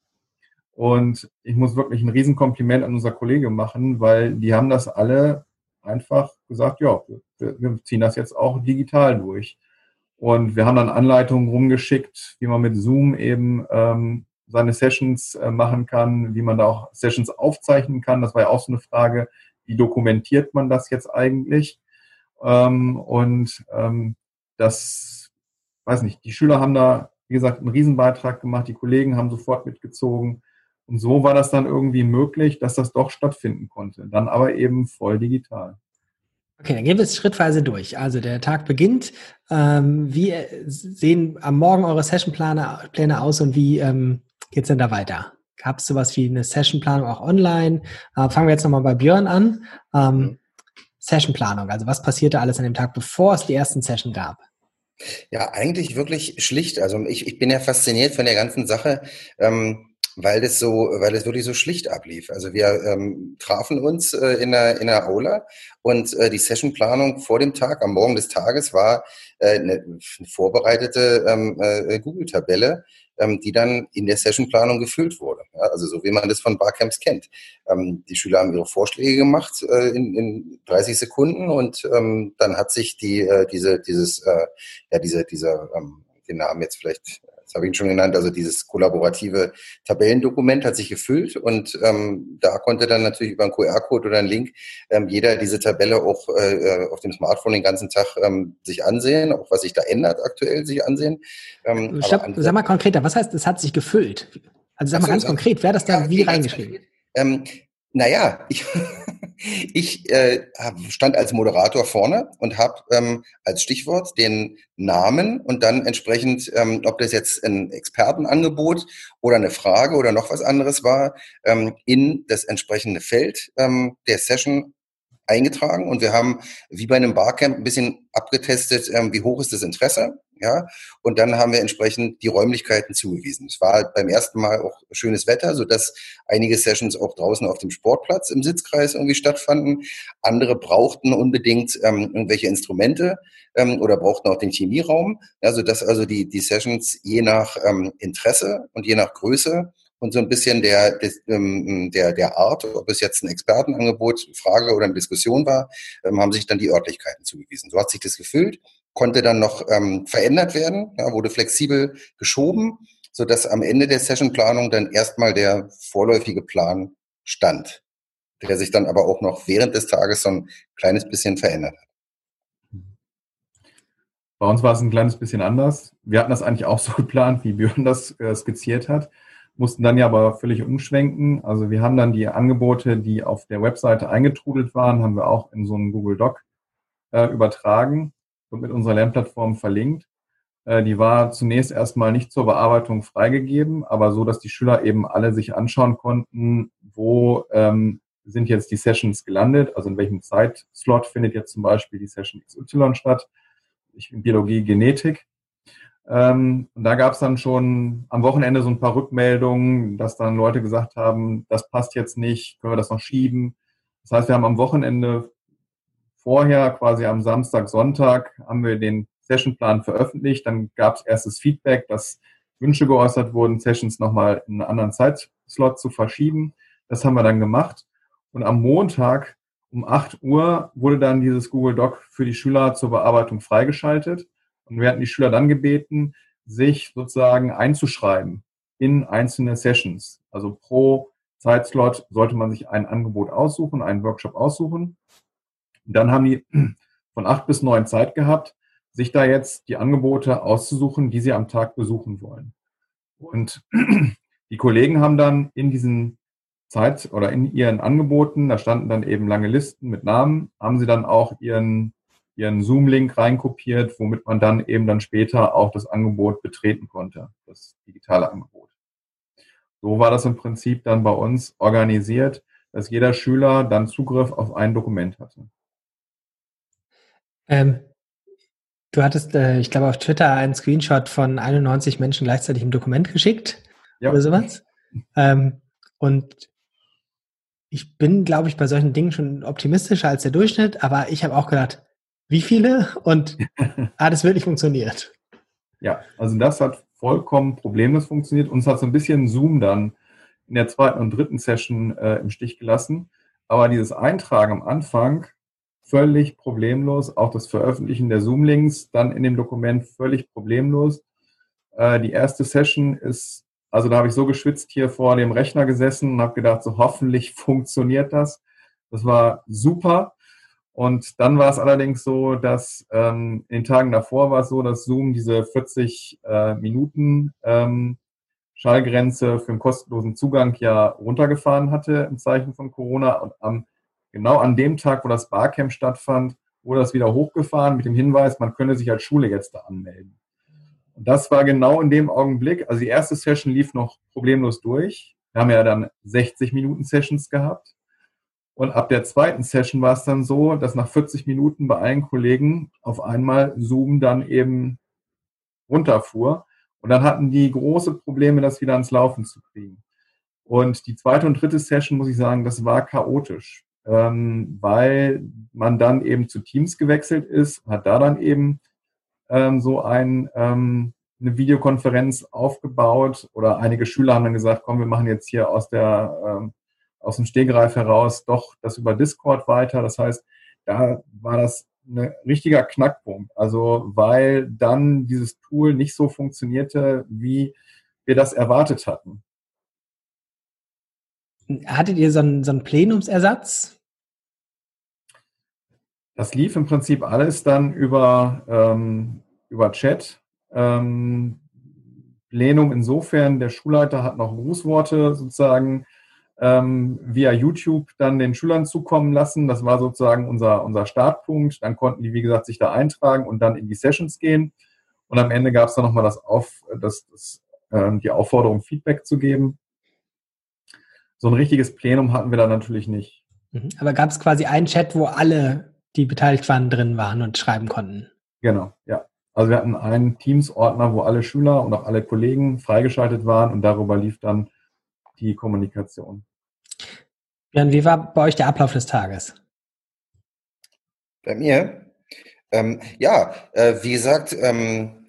[SPEAKER 2] Und ich muss wirklich ein Riesenkompliment an unser Kollege machen, weil die haben das alle einfach gesagt, ja, wir, wir ziehen das jetzt auch digital durch. Und wir haben dann Anleitungen rumgeschickt, wie man mit Zoom eben ähm, seine Sessions äh, machen kann, wie man da auch Sessions aufzeichnen kann. Das war ja auch so eine Frage, wie dokumentiert man das jetzt eigentlich? Ähm, und ähm, das, weiß nicht, die Schüler haben da, wie gesagt, einen Riesenbeitrag gemacht, die Kollegen haben sofort mitgezogen. Und so war das dann irgendwie möglich, dass das doch stattfinden konnte. Dann aber eben voll digital.
[SPEAKER 1] Okay, dann gehen wir es schrittweise durch. Also der Tag beginnt. Ähm, wie sehen am Morgen eure Sessionpläne Pläne aus und wie ähm, geht es denn da weiter? Gab es sowas wie eine Sessionplanung auch online? Äh, fangen wir jetzt nochmal bei Björn an. Ähm. Sessionplanung, also was passierte alles an dem Tag, bevor es die ersten Session gab?
[SPEAKER 3] Ja, eigentlich wirklich schlicht. Also ich, ich bin ja fasziniert von der ganzen Sache. Ähm, weil das so, weil das wirklich so schlicht ablief. Also wir ähm, trafen uns äh, in, der, in der Aula und äh, die Sessionplanung vor dem Tag, am Morgen des Tages, war äh, eine, eine vorbereitete ähm, äh, Google-Tabelle, ähm, die dann in der Sessionplanung gefüllt wurde. Ja, also so wie man das von Barcamps kennt. Ähm, die Schüler haben ihre Vorschläge gemacht äh, in, in 30 Sekunden und ähm, dann hat sich die äh, diese dieses äh, ja diese dieser ähm, den Namen jetzt vielleicht das habe ich Ihnen schon genannt, also dieses kollaborative Tabellendokument hat sich gefüllt und ähm, da konnte dann natürlich über einen QR-Code oder einen Link ähm, jeder diese Tabelle auch äh, auf dem Smartphone den ganzen Tag ähm, sich ansehen, auch was sich da ändert aktuell sich ansehen.
[SPEAKER 1] Ähm, Stopp, sag mal konkreter, was heißt, es hat sich gefüllt? Also sag mal ganz konkret, wer hat das da ja, wie reingeschrieben?
[SPEAKER 3] Ähm, naja, ich, ich äh, stand als Moderator vorne und habe ähm, als Stichwort den Namen und dann entsprechend, ähm, ob das jetzt ein Expertenangebot oder eine Frage oder noch was anderes war, ähm, in das entsprechende Feld ähm, der Session eingetragen und wir haben wie bei einem Barcamp ein bisschen abgetestet, ähm, wie hoch ist das Interesse ja, und dann haben wir entsprechend die Räumlichkeiten zugewiesen. Es war halt beim ersten Mal auch schönes Wetter, so dass einige Sessions auch draußen auf dem Sportplatz im Sitzkreis irgendwie stattfanden. Andere brauchten unbedingt ähm, irgendwelche Instrumente ähm, oder brauchten auch den Chemieraum. Ja, so also die, die Sessions je nach ähm, Interesse und je nach Größe und so ein bisschen der, ähm, der, der Art, ob es jetzt ein Expertenangebot, Frage oder eine Diskussion war, ähm, haben sich dann die Örtlichkeiten zugewiesen. So hat sich das gefüllt konnte dann noch ähm, verändert werden, ja, wurde flexibel geschoben, so dass am Ende der Sessionplanung dann erstmal der vorläufige Plan stand, der sich dann aber auch noch während des Tages so ein kleines bisschen verändert hat.
[SPEAKER 2] Bei uns war es ein kleines bisschen anders. Wir hatten das eigentlich auch so geplant, wie Björn das äh, skizziert hat, mussten dann ja aber völlig umschwenken. Also wir haben dann die Angebote, die auf der Webseite eingetrudelt waren, haben wir auch in so einen Google Doc äh, übertragen und mit unserer Lernplattform verlinkt. Äh, die war zunächst erstmal nicht zur Bearbeitung freigegeben, aber so, dass die Schüler eben alle sich anschauen konnten, wo ähm, sind jetzt die Sessions gelandet, also in welchem Zeitslot findet jetzt zum Beispiel die Session XY statt. Ich in Biologie, Genetik. Ähm, und da gab es dann schon am Wochenende so ein paar Rückmeldungen, dass dann Leute gesagt haben, das passt jetzt nicht, können wir das noch schieben. Das heißt, wir haben am Wochenende vorher, quasi am Samstag, Sonntag, haben wir den Sessionplan veröffentlicht. Dann gab es erstes Feedback, dass Wünsche geäußert wurden, Sessions nochmal in einen anderen Zeitslot zu verschieben. Das haben wir dann gemacht. Und am Montag um 8 Uhr wurde dann dieses Google Doc für die Schüler zur Bearbeitung freigeschaltet. Und wir hatten die Schüler dann gebeten, sich sozusagen einzuschreiben in einzelne Sessions. Also pro Zeitslot sollte man sich ein Angebot aussuchen, einen Workshop aussuchen. Und dann haben die von acht bis neun Zeit gehabt, sich da jetzt die Angebote auszusuchen, die sie am Tag besuchen wollen. Und die Kollegen haben dann in diesen Zeit oder in ihren Angeboten, da standen dann eben lange Listen mit Namen, haben sie dann auch ihren, ihren Zoom-Link reinkopiert, womit man dann eben dann später auch das Angebot betreten konnte, das digitale Angebot. So war das im Prinzip dann bei uns organisiert, dass jeder Schüler dann Zugriff auf ein Dokument hatte.
[SPEAKER 1] Ähm, du hattest, äh, ich glaube, auf Twitter einen Screenshot von 91 Menschen gleichzeitig im Dokument geschickt ja. oder sowas. Ähm, und ich bin, glaube ich, bei solchen Dingen schon optimistischer als der Durchschnitt, aber ich habe auch gedacht, wie viele? Und das wird nicht funktioniert.
[SPEAKER 2] Ja, also das hat vollkommen problemlos funktioniert. Uns hat so ein bisschen Zoom dann in der zweiten und dritten Session äh, im Stich gelassen. Aber dieses Eintragen am Anfang völlig problemlos. Auch das Veröffentlichen der Zoom-Links dann in dem Dokument völlig problemlos. Äh, die erste Session ist also da habe ich so geschwitzt hier vor dem Rechner gesessen und habe gedacht, so hoffentlich funktioniert das. Das war super. Und dann war es allerdings so, dass ähm, in den Tagen davor war es so, dass Zoom diese 40 äh, Minuten ähm, Schallgrenze für einen kostenlosen Zugang ja runtergefahren hatte im Zeichen von Corona. Und am, genau an dem Tag, wo das Barcamp stattfand, wurde das wieder hochgefahren mit dem Hinweis, man könne sich als Schule jetzt da anmelden. Und das war genau in dem Augenblick, also die erste Session lief noch problemlos durch. Wir haben ja dann 60 Minuten Sessions gehabt. Und ab der zweiten Session war es dann so, dass nach 40 Minuten bei allen Kollegen auf einmal Zoom dann eben runterfuhr. Und dann hatten die große Probleme, das wieder ans Laufen zu kriegen. Und die zweite und dritte Session, muss ich sagen, das war chaotisch, ähm, weil man dann eben zu Teams gewechselt ist, hat da dann eben ähm, so ein, ähm, eine Videokonferenz aufgebaut oder einige Schüler haben dann gesagt, komm, wir machen jetzt hier aus der ähm, aus dem Stegreif heraus doch das über Discord weiter. Das heißt, da war das ein richtiger Knackpunkt. Also weil dann dieses Tool nicht so funktionierte, wie wir das erwartet hatten.
[SPEAKER 1] Hattet ihr so einen, so einen Plenumsersatz?
[SPEAKER 2] Das lief im Prinzip alles dann über, ähm, über Chat. Ähm, Plenum insofern, der Schulleiter hat noch Grußworte sozusagen ähm, via YouTube dann den Schülern zukommen lassen. Das war sozusagen unser, unser Startpunkt. Dann konnten die, wie gesagt, sich da eintragen und dann in die Sessions gehen. Und am Ende gab es dann nochmal das Auf, das, das, äh, die Aufforderung, Feedback zu geben. So ein richtiges Plenum hatten wir da natürlich nicht.
[SPEAKER 1] Mhm. Aber gab es quasi einen Chat, wo alle die beteiligt waren, drin waren und schreiben konnten.
[SPEAKER 2] Genau, ja. Also wir hatten einen Teams-Ordner, wo alle Schüler und auch alle Kollegen freigeschaltet waren und darüber lief dann die Kommunikation.
[SPEAKER 1] Jan, wie war bei euch der Ablauf des Tages?
[SPEAKER 3] Bei mir? Ähm, ja, äh, wie gesagt, ähm,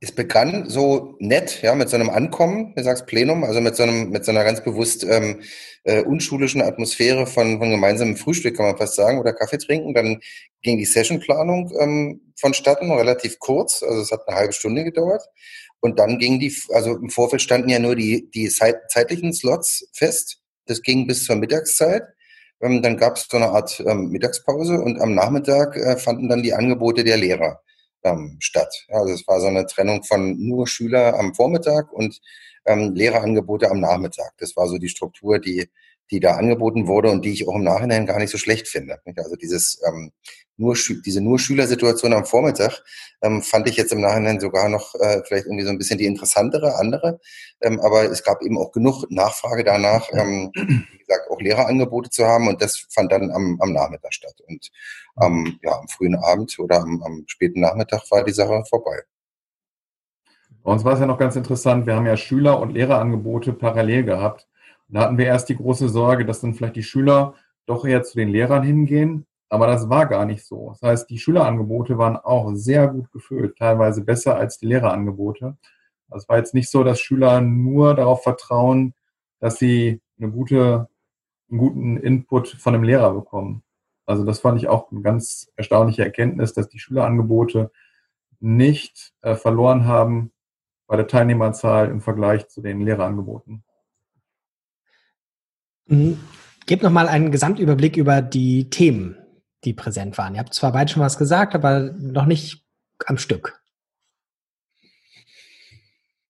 [SPEAKER 3] es begann so nett, ja, mit so einem Ankommen, wie sagst Plenum, also mit so einem, mit so einer ganz bewusst ähm, äh, unschulischen Atmosphäre von, von gemeinsamem Frühstück, kann man fast sagen, oder Kaffee trinken. Dann ging die Sessionplanung ähm, vonstatten, relativ kurz, also es hat eine halbe Stunde gedauert. Und dann ging die, also im Vorfeld standen ja nur die, die zeitlichen Slots fest. Das ging bis zur Mittagszeit. Ähm, dann gab es so eine Art ähm, Mittagspause und am Nachmittag äh, fanden dann die Angebote der Lehrer ähm, statt. Also es war so eine Trennung von nur Schüler am Vormittag und Lehrerangebote am Nachmittag. Das war so die Struktur, die, die da angeboten wurde und die ich auch im Nachhinein gar nicht so schlecht finde. Also dieses ähm, nur diese nur Schülersituation am Vormittag ähm, fand ich jetzt im Nachhinein sogar noch äh, vielleicht irgendwie so ein bisschen die interessantere andere. Ähm, aber es gab eben auch genug Nachfrage danach, ähm, wie gesagt, auch Lehrerangebote zu haben und das fand dann am, am Nachmittag statt. Und ähm, ja, am frühen Abend oder am, am späten Nachmittag war die Sache vorbei.
[SPEAKER 2] Bei uns war es ja noch ganz interessant, wir haben ja Schüler- und Lehrerangebote parallel gehabt. Und da hatten wir erst die große Sorge, dass dann vielleicht die Schüler doch eher zu den Lehrern hingehen. Aber das war gar nicht so. Das heißt, die Schülerangebote waren auch sehr gut gefüllt, teilweise besser als die Lehrerangebote. Also es war jetzt nicht so, dass Schüler nur darauf vertrauen, dass sie eine gute, einen guten Input von einem Lehrer bekommen. Also das fand ich auch eine ganz erstaunliche Erkenntnis, dass die Schülerangebote nicht äh, verloren haben bei der Teilnehmerzahl im Vergleich zu den Lehrerangeboten.
[SPEAKER 1] Mhm. Gebt nochmal einen Gesamtüberblick über die Themen, die präsent waren. Ihr habt zwar beide schon was gesagt, aber noch nicht am Stück.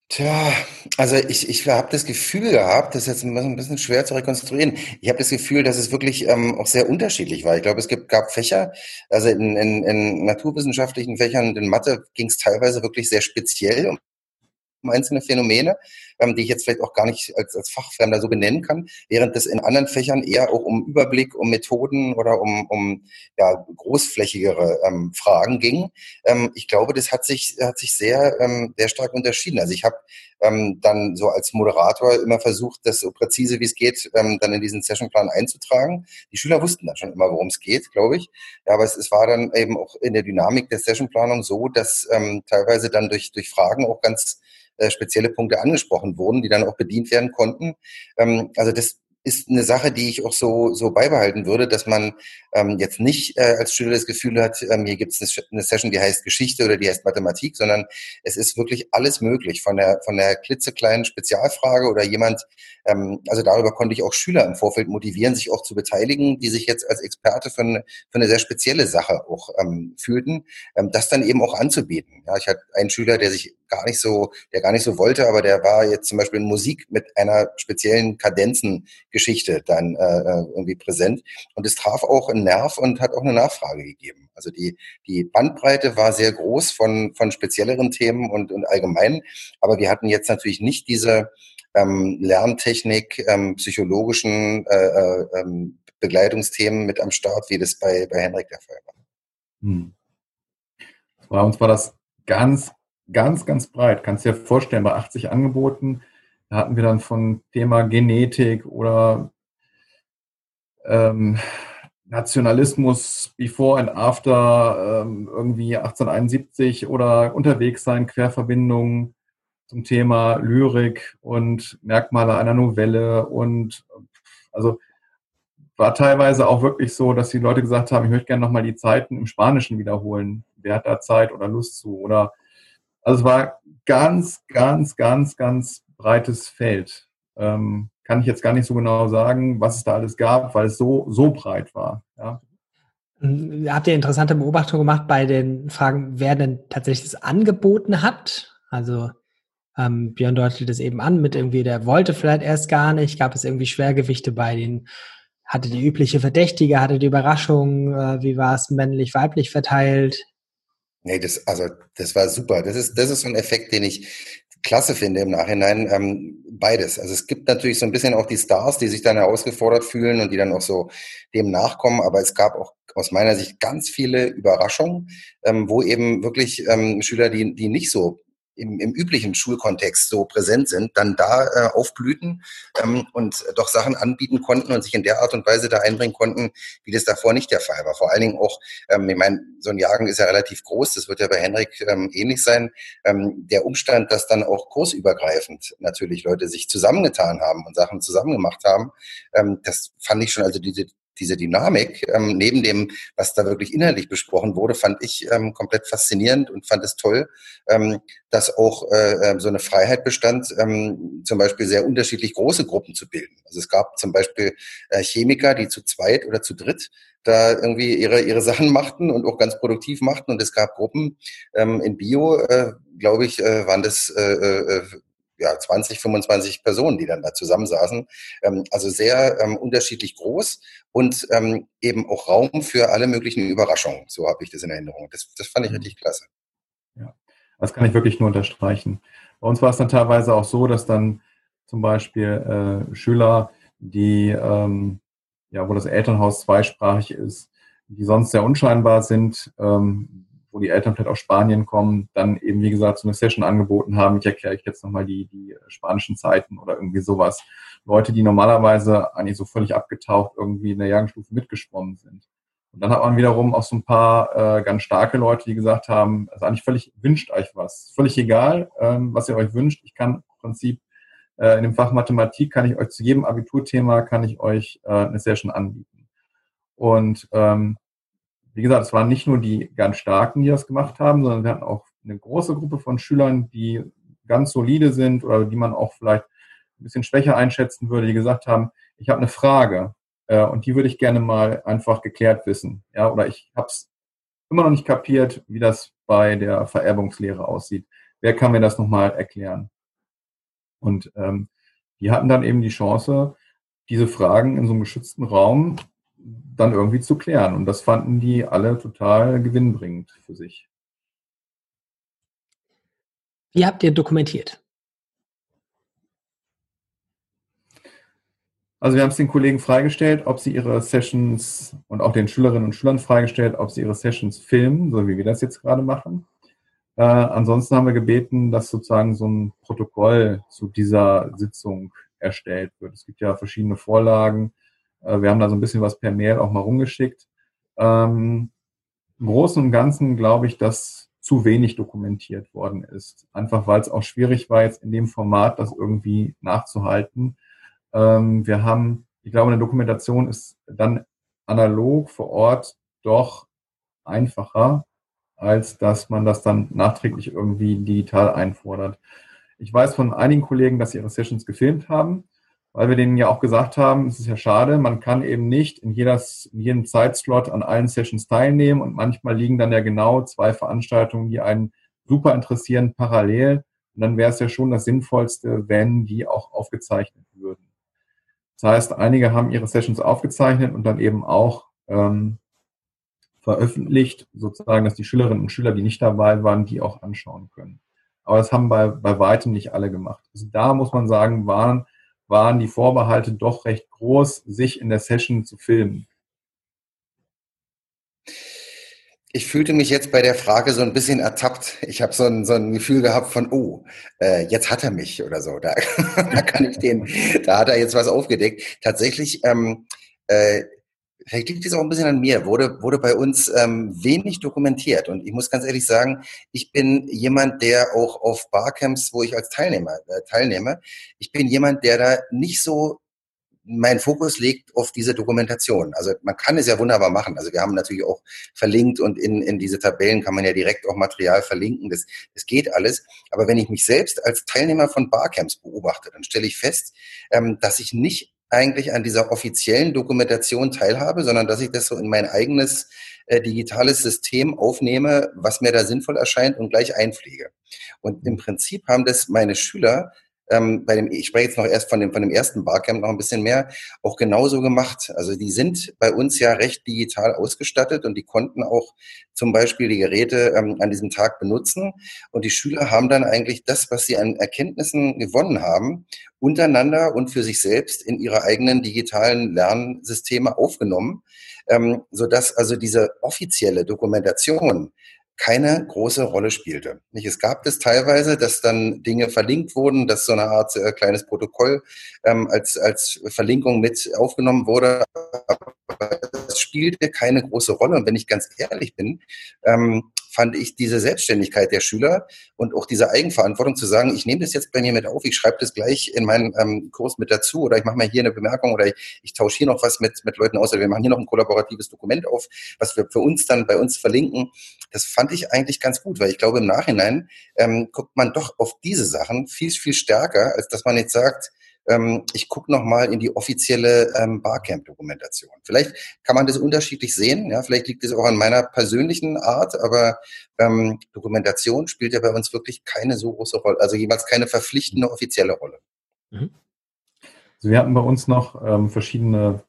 [SPEAKER 3] Tja, also ich, ich habe das Gefühl gehabt, das ist jetzt ein bisschen schwer zu rekonstruieren. Ich habe das Gefühl, dass es wirklich ähm, auch sehr unterschiedlich war. Ich glaube, es gibt, gab Fächer, also in, in, in naturwissenschaftlichen Fächern, in Mathe ging es teilweise wirklich sehr speziell um einzelne Phänomene, ähm, die ich jetzt vielleicht auch gar nicht als, als Fachfremder so benennen kann, während es in anderen Fächern eher auch um Überblick, um Methoden oder um, um ja, großflächigere ähm, Fragen ging. Ähm, ich glaube, das hat sich, hat sich sehr, ähm, sehr stark unterschieden. Also ich habe ähm, dann so als Moderator immer versucht, das so präzise wie es geht, ähm, dann in diesen Sessionplan einzutragen. Die Schüler wussten dann schon immer, worum es geht, glaube ich. Ja, aber es, es war dann eben auch in der Dynamik der Sessionplanung so, dass ähm, teilweise dann durch, durch Fragen auch ganz äh, spezielle Punkte angesprochen wurden, die dann auch bedient werden konnten. Ähm, also das ist eine Sache, die ich auch so, so beibehalten würde, dass man ähm, jetzt nicht äh, als Schüler das Gefühl hat, ähm, hier gibt es eine Session, die heißt Geschichte oder die heißt Mathematik, sondern es ist wirklich alles möglich, von der, von der klitzekleinen Spezialfrage oder jemand, ähm, also darüber konnte ich auch Schüler im Vorfeld motivieren, sich auch zu beteiligen, die sich jetzt als Experte für eine, für eine sehr spezielle Sache auch ähm, fühlten, ähm, das dann eben auch anzubieten. Ja, ich hatte einen Schüler, der sich gar nicht so, der gar nicht so wollte, aber der war jetzt zum Beispiel in Musik mit einer speziellen Kadenzengeschichte dann äh, äh, irgendwie präsent. Und es traf auch einen Nerv und hat auch eine Nachfrage gegeben. Also die, die Bandbreite war sehr groß von, von spezielleren Themen und, und allgemein. Aber wir hatten jetzt natürlich nicht diese ähm, Lerntechnik, ähm, psychologischen äh, äh, ähm, Begleitungsthemen mit am Start, wie das bei, bei Henrik der Fall war. Hm.
[SPEAKER 2] Bei uns war das ganz ganz, ganz breit. Kannst dir vorstellen, bei 80 Angeboten, da hatten wir dann von Thema Genetik oder ähm, Nationalismus before and after ähm, irgendwie 1871 oder unterwegs sein, Querverbindungen zum Thema Lyrik und Merkmale einer Novelle und also war teilweise auch wirklich so, dass die Leute gesagt haben, ich möchte gerne nochmal die Zeiten im Spanischen wiederholen. Wer hat da Zeit oder Lust zu? Oder also es war ganz, ganz, ganz, ganz breites Feld. Ähm, kann ich jetzt gar nicht so genau sagen, was es da alles gab, weil es so, so breit war. Ja.
[SPEAKER 1] Hm, habt ihr interessante Beobachtungen gemacht bei den Fragen, wer denn tatsächlich das angeboten hat? Also ähm, Björn deutete das eben an mit irgendwie, der wollte vielleicht erst gar nicht, gab es irgendwie Schwergewichte bei den, hatte die übliche Verdächtige, hatte die Überraschung, äh, wie war es männlich, weiblich verteilt?
[SPEAKER 3] Nee, das, also, das war super. Das ist, das ist so ein Effekt, den ich klasse finde im Nachhinein. Ähm, beides. Also es gibt natürlich so ein bisschen auch die Stars, die sich dann herausgefordert fühlen und die dann auch so dem nachkommen. Aber es gab auch aus meiner Sicht ganz viele Überraschungen, ähm, wo eben wirklich ähm, Schüler, die, die nicht so im, im üblichen Schulkontext so präsent sind, dann da äh, aufblühten ähm, und doch Sachen anbieten konnten und sich in der Art und Weise da einbringen konnten, wie das davor nicht der Fall war. Vor allen Dingen auch, ähm, ich meine, so ein Jagen ist ja relativ groß, das wird ja bei Henrik ähm, ähnlich sein. Ähm, der Umstand, dass dann auch kursübergreifend natürlich Leute sich zusammengetan haben und Sachen zusammen gemacht haben, ähm, das fand ich schon, also diese diese Dynamik, ähm, neben dem, was da wirklich inhaltlich besprochen wurde, fand ich ähm, komplett faszinierend und fand es toll, ähm, dass auch äh, ähm, so eine Freiheit bestand, ähm, zum Beispiel sehr unterschiedlich große Gruppen zu bilden. Also es gab zum Beispiel äh, Chemiker, die zu zweit oder zu dritt da irgendwie ihre, ihre Sachen machten und auch ganz produktiv machten. Und es gab Gruppen ähm, in Bio, äh, glaube ich, äh, waren das äh, äh, ja, 20, 25 Personen, die dann da zusammensaßen. Ähm, also sehr ähm, unterschiedlich groß und ähm, eben auch Raum für alle möglichen Überraschungen. So habe ich das in Erinnerung. Das, das fand ich mhm. richtig klasse.
[SPEAKER 2] Ja, das kann ich wirklich nur unterstreichen. Bei uns war es dann teilweise auch so, dass dann zum Beispiel äh, Schüler, die, ähm, ja, wo das Elternhaus zweisprachig ist, die sonst sehr unscheinbar sind, ähm, wo die Eltern vielleicht aus Spanien kommen, dann eben, wie gesagt, so eine Session angeboten haben. Ich erkläre euch jetzt nochmal die, die spanischen Zeiten oder irgendwie sowas. Leute, die normalerweise eigentlich so völlig abgetaucht irgendwie in der Jahrgangsstufe mitgeschwommen sind. Und dann hat man wiederum auch so ein paar äh, ganz starke Leute, die gesagt haben, also eigentlich völlig, wünscht euch was. Völlig egal, ähm, was ihr euch wünscht. Ich kann im Prinzip äh, in dem Fach Mathematik kann ich euch zu jedem Abiturthema kann ich euch äh, eine Session anbieten. Und ähm, wie gesagt, es waren nicht nur die ganz Starken, die das gemacht haben, sondern wir hatten auch eine große Gruppe von Schülern, die ganz solide sind oder die man auch vielleicht ein bisschen schwächer einschätzen würde, die gesagt haben, ich habe eine Frage äh, und die würde ich gerne mal einfach geklärt wissen. Ja, oder ich habe es immer noch nicht kapiert, wie das bei der Vererbungslehre aussieht. Wer kann mir das nochmal erklären? Und ähm, die hatten dann eben die Chance, diese Fragen in so einem geschützten Raum dann irgendwie zu klären. Und das fanden die alle total gewinnbringend für sich.
[SPEAKER 1] Wie habt ihr dokumentiert?
[SPEAKER 2] Also wir haben es den Kollegen freigestellt, ob sie ihre Sessions und auch den Schülerinnen und Schülern freigestellt, ob sie ihre Sessions filmen, so wie wir das jetzt gerade machen. Äh, ansonsten haben wir gebeten, dass sozusagen so ein Protokoll zu dieser Sitzung erstellt wird. Es gibt ja verschiedene Vorlagen. Äh, wir haben da so ein bisschen was per Mail auch mal rumgeschickt. Ähm, Im Großen und Ganzen glaube ich, dass zu wenig dokumentiert worden ist. Einfach weil es auch schwierig war, jetzt in dem Format das irgendwie nachzuhalten. Ähm, wir haben, ich glaube, eine Dokumentation ist dann analog vor Ort doch einfacher, als dass man das dann nachträglich irgendwie digital einfordert. Ich weiß von einigen Kollegen, dass sie ihre Sessions gefilmt haben, weil wir denen ja auch gesagt haben, es ist ja schade, man kann eben nicht in, jedes, in jedem Zeitslot an allen Sessions teilnehmen und manchmal liegen dann ja genau zwei Veranstaltungen, die einen super interessieren, parallel. Und dann wäre es ja schon das Sinnvollste, wenn die auch aufgezeichnet würden. Das heißt, einige haben ihre Sessions aufgezeichnet und dann eben auch ähm, veröffentlicht, sozusagen, dass die Schülerinnen und Schüler, die nicht dabei waren, die auch anschauen können. Aber das haben bei, bei weitem nicht alle gemacht. Also da muss man sagen, waren, waren die Vorbehalte doch recht groß, sich in der Session zu filmen.
[SPEAKER 3] Ich fühlte mich jetzt bei der Frage so ein bisschen ertappt. Ich habe so ein, so ein Gefühl gehabt von, oh, äh, jetzt hat er mich oder so. Da, da kann ich den, da hat er jetzt was aufgedeckt. Tatsächlich ähm, äh, vielleicht liegt es auch ein bisschen an mir, wurde, wurde bei uns ähm, wenig dokumentiert. Und ich muss ganz ehrlich sagen, ich bin jemand, der auch auf Barcamps, wo ich als Teilnehmer äh, teilnehme, ich bin jemand, der da nicht so mein Fokus liegt auf diese Dokumentation. Also man kann es ja wunderbar machen. Also wir haben natürlich auch verlinkt und in, in diese Tabellen kann man ja direkt auch Material verlinken. Das, das geht alles. Aber wenn ich mich selbst als Teilnehmer von Barcamps beobachte, dann stelle ich fest, ähm, dass ich nicht eigentlich an dieser offiziellen Dokumentation teilhabe, sondern dass ich das so in mein eigenes äh, digitales System aufnehme, was mir da sinnvoll erscheint und gleich einpflege. Und im Prinzip haben das meine Schüler ähm, bei dem, ich spreche jetzt noch erst von dem, von dem ersten Barcamp noch ein bisschen mehr, auch genauso gemacht. Also die sind bei uns ja recht digital ausgestattet und die konnten auch zum Beispiel die Geräte ähm, an diesem Tag benutzen. Und die Schüler haben dann eigentlich das, was sie an Erkenntnissen gewonnen haben, untereinander und für sich selbst in ihre eigenen digitalen Lernsysteme aufgenommen, ähm, sodass also diese offizielle Dokumentation keine große Rolle spielte. Nicht? Es gab es teilweise, dass dann Dinge verlinkt wurden, dass so eine Art äh, kleines Protokoll ähm, als, als Verlinkung mit aufgenommen wurde. Aber das spielte keine große Rolle. Und wenn ich ganz ehrlich bin, ähm, fand ich diese Selbstständigkeit der Schüler und auch diese Eigenverantwortung zu sagen, ich nehme das jetzt bei mir mit auf, ich schreibe das gleich in meinen ähm, Kurs mit dazu oder ich mache mal hier eine Bemerkung oder ich, ich tausche hier noch was mit, mit Leuten aus oder wir machen hier noch ein kollaboratives Dokument auf, was wir für uns dann bei uns verlinken. Das fand ich eigentlich ganz gut, weil ich glaube, im Nachhinein ähm, guckt man doch auf diese Sachen viel, viel stärker, als dass man jetzt sagt, ähm, ich gucke nochmal in die offizielle ähm, Barcamp-Dokumentation. Vielleicht kann man das unterschiedlich sehen, ja, vielleicht liegt es auch an meiner persönlichen Art, aber ähm, Dokumentation spielt ja bei uns wirklich keine so große Rolle, also jeweils keine verpflichtende offizielle Rolle.
[SPEAKER 2] Mhm. Also wir hatten bei uns noch ähm, verschiedene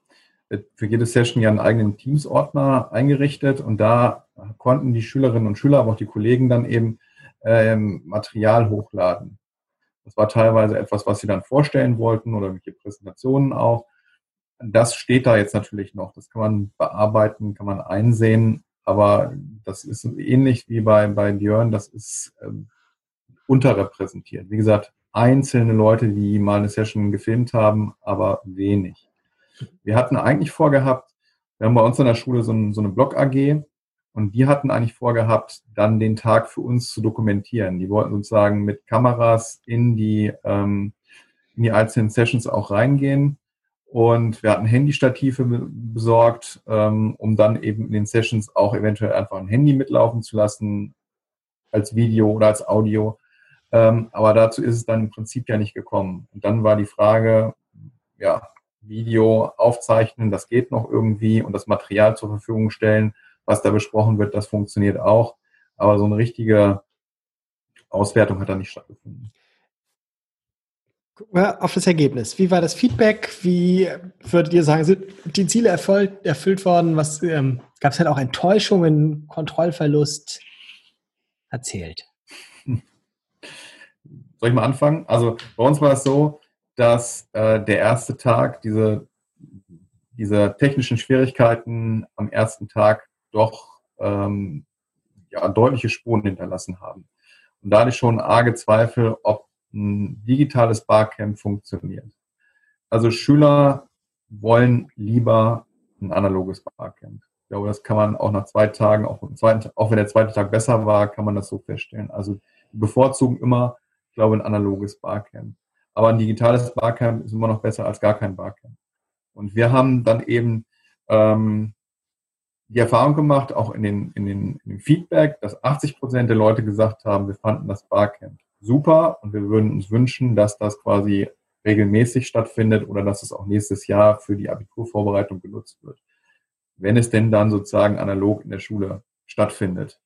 [SPEAKER 2] äh, für jede Session ja einen eigenen Teams-Ordner eingerichtet und da konnten die Schülerinnen und Schüler, aber auch die Kollegen dann eben ähm, Material hochladen. Das war teilweise etwas, was sie dann vorstellen wollten oder welche Präsentationen auch. Das steht da jetzt natürlich noch. Das kann man bearbeiten, kann man einsehen. Aber das ist ähnlich wie bei, bei Björn. Das ist ähm, unterrepräsentiert. Wie gesagt, einzelne Leute, die mal eine Session gefilmt haben, aber wenig. Wir hatten eigentlich vorgehabt, wir haben bei uns in der Schule so, ein, so eine Blog-AG, und die hatten eigentlich vorgehabt, dann den Tag für uns zu dokumentieren. Die wollten sozusagen mit Kameras in die, ähm, in die einzelnen Sessions auch reingehen. Und wir hatten Handystative besorgt, ähm, um dann eben in den Sessions auch eventuell einfach ein Handy mitlaufen zu lassen, als Video oder als Audio. Ähm, aber dazu ist es dann im Prinzip ja nicht gekommen. Und dann war die Frage, ja, Video aufzeichnen, das geht noch irgendwie und das Material zur Verfügung stellen was da besprochen wird, das funktioniert auch. Aber so eine richtige Auswertung hat da nicht stattgefunden.
[SPEAKER 1] auf das Ergebnis. Wie war das Feedback? Wie würdet ihr sagen, sind die Ziele erfüllt, erfüllt worden? Was ähm, gab es halt auch Enttäuschungen, Kontrollverlust? Erzählt.
[SPEAKER 2] Soll ich mal anfangen? Also bei uns war es so, dass äh, der erste Tag, diese, diese technischen Schwierigkeiten am ersten Tag doch ähm, ja, deutliche Spuren hinterlassen haben. Und da hatte ich schon arge Zweifel, ob ein digitales Barcamp funktioniert. Also Schüler wollen lieber ein analoges Barcamp. Ich glaube, das kann man auch nach zwei Tagen, auch, zweiten, auch wenn der zweite Tag besser war, kann man das so feststellen. Also bevorzugen immer, ich glaube, ein analoges Barcamp. Aber ein digitales Barcamp ist immer noch besser als gar kein Barcamp. Und wir haben dann eben ähm, die Erfahrung gemacht, auch in, den, in, den, in dem Feedback, dass 80 Prozent der Leute gesagt haben, wir fanden das Barcamp super und wir würden uns wünschen, dass das quasi regelmäßig stattfindet oder dass es auch nächstes Jahr für die Abiturvorbereitung genutzt wird. Wenn es denn dann sozusagen analog in der Schule stattfindet.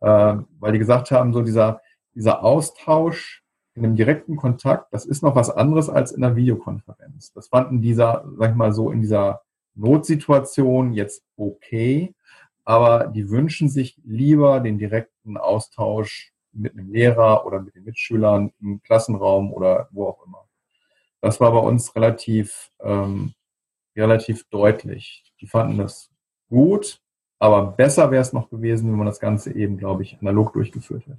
[SPEAKER 2] Äh, weil die gesagt haben, so dieser, dieser Austausch in einem direkten Kontakt, das ist noch was anderes als in einer Videokonferenz. Das fanden dieser, sag ich mal so, in dieser Notsituation jetzt okay, aber die wünschen sich lieber den direkten Austausch mit einem Lehrer oder mit den Mitschülern im Klassenraum oder wo auch immer. Das war bei uns relativ, ähm, relativ deutlich. Die fanden das gut, aber besser wäre es noch gewesen, wenn man das Ganze eben, glaube ich, analog durchgeführt hätte.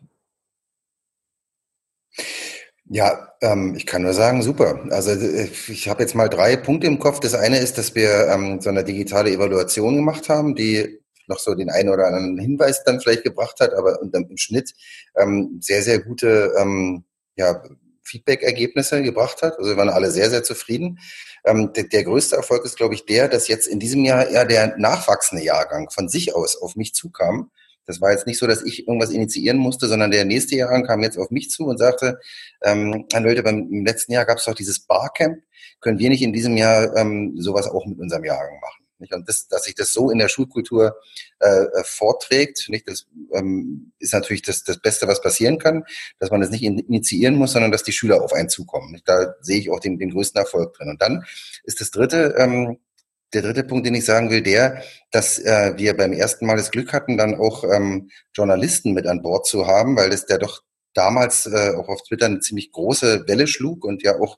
[SPEAKER 3] Ja, ähm, ich kann nur sagen, super. Also äh, ich habe jetzt mal drei Punkte im Kopf. Das eine ist, dass wir ähm, so eine digitale Evaluation gemacht haben, die noch so den einen oder anderen Hinweis dann vielleicht gebracht hat, aber im Schnitt ähm, sehr, sehr gute ähm, ja, Feedback-Ergebnisse gebracht hat. Also wir waren alle sehr, sehr zufrieden. Ähm, der, der, größte Erfolg ist, glaube ich, der, dass jetzt in diesem Jahr eher der nachwachsende Jahrgang von sich aus auf mich zukam das war jetzt nicht so, dass ich irgendwas initiieren musste, sondern der nächste Jahrgang kam jetzt auf mich zu und sagte, ähm, Leute, beim im letzten Jahr gab es doch dieses Barcamp, können wir nicht in diesem Jahr ähm, sowas auch mit unserem Jahrgang machen? Nicht? Und das, dass sich das so in der Schulkultur äh, äh vorträgt, nicht? das ähm, ist natürlich das, das Beste, was passieren kann, dass man das nicht initiieren muss, sondern dass die Schüler auf einen zukommen. Nicht? Da sehe ich auch den, den größten Erfolg drin. Und dann ist das Dritte, ähm, der dritte Punkt, den ich sagen will, der, dass äh, wir beim ersten Mal das Glück hatten, dann auch ähm, Journalisten mit an Bord zu haben, weil das der doch damals äh, auch auf Twitter eine ziemlich große Welle schlug und ja auch,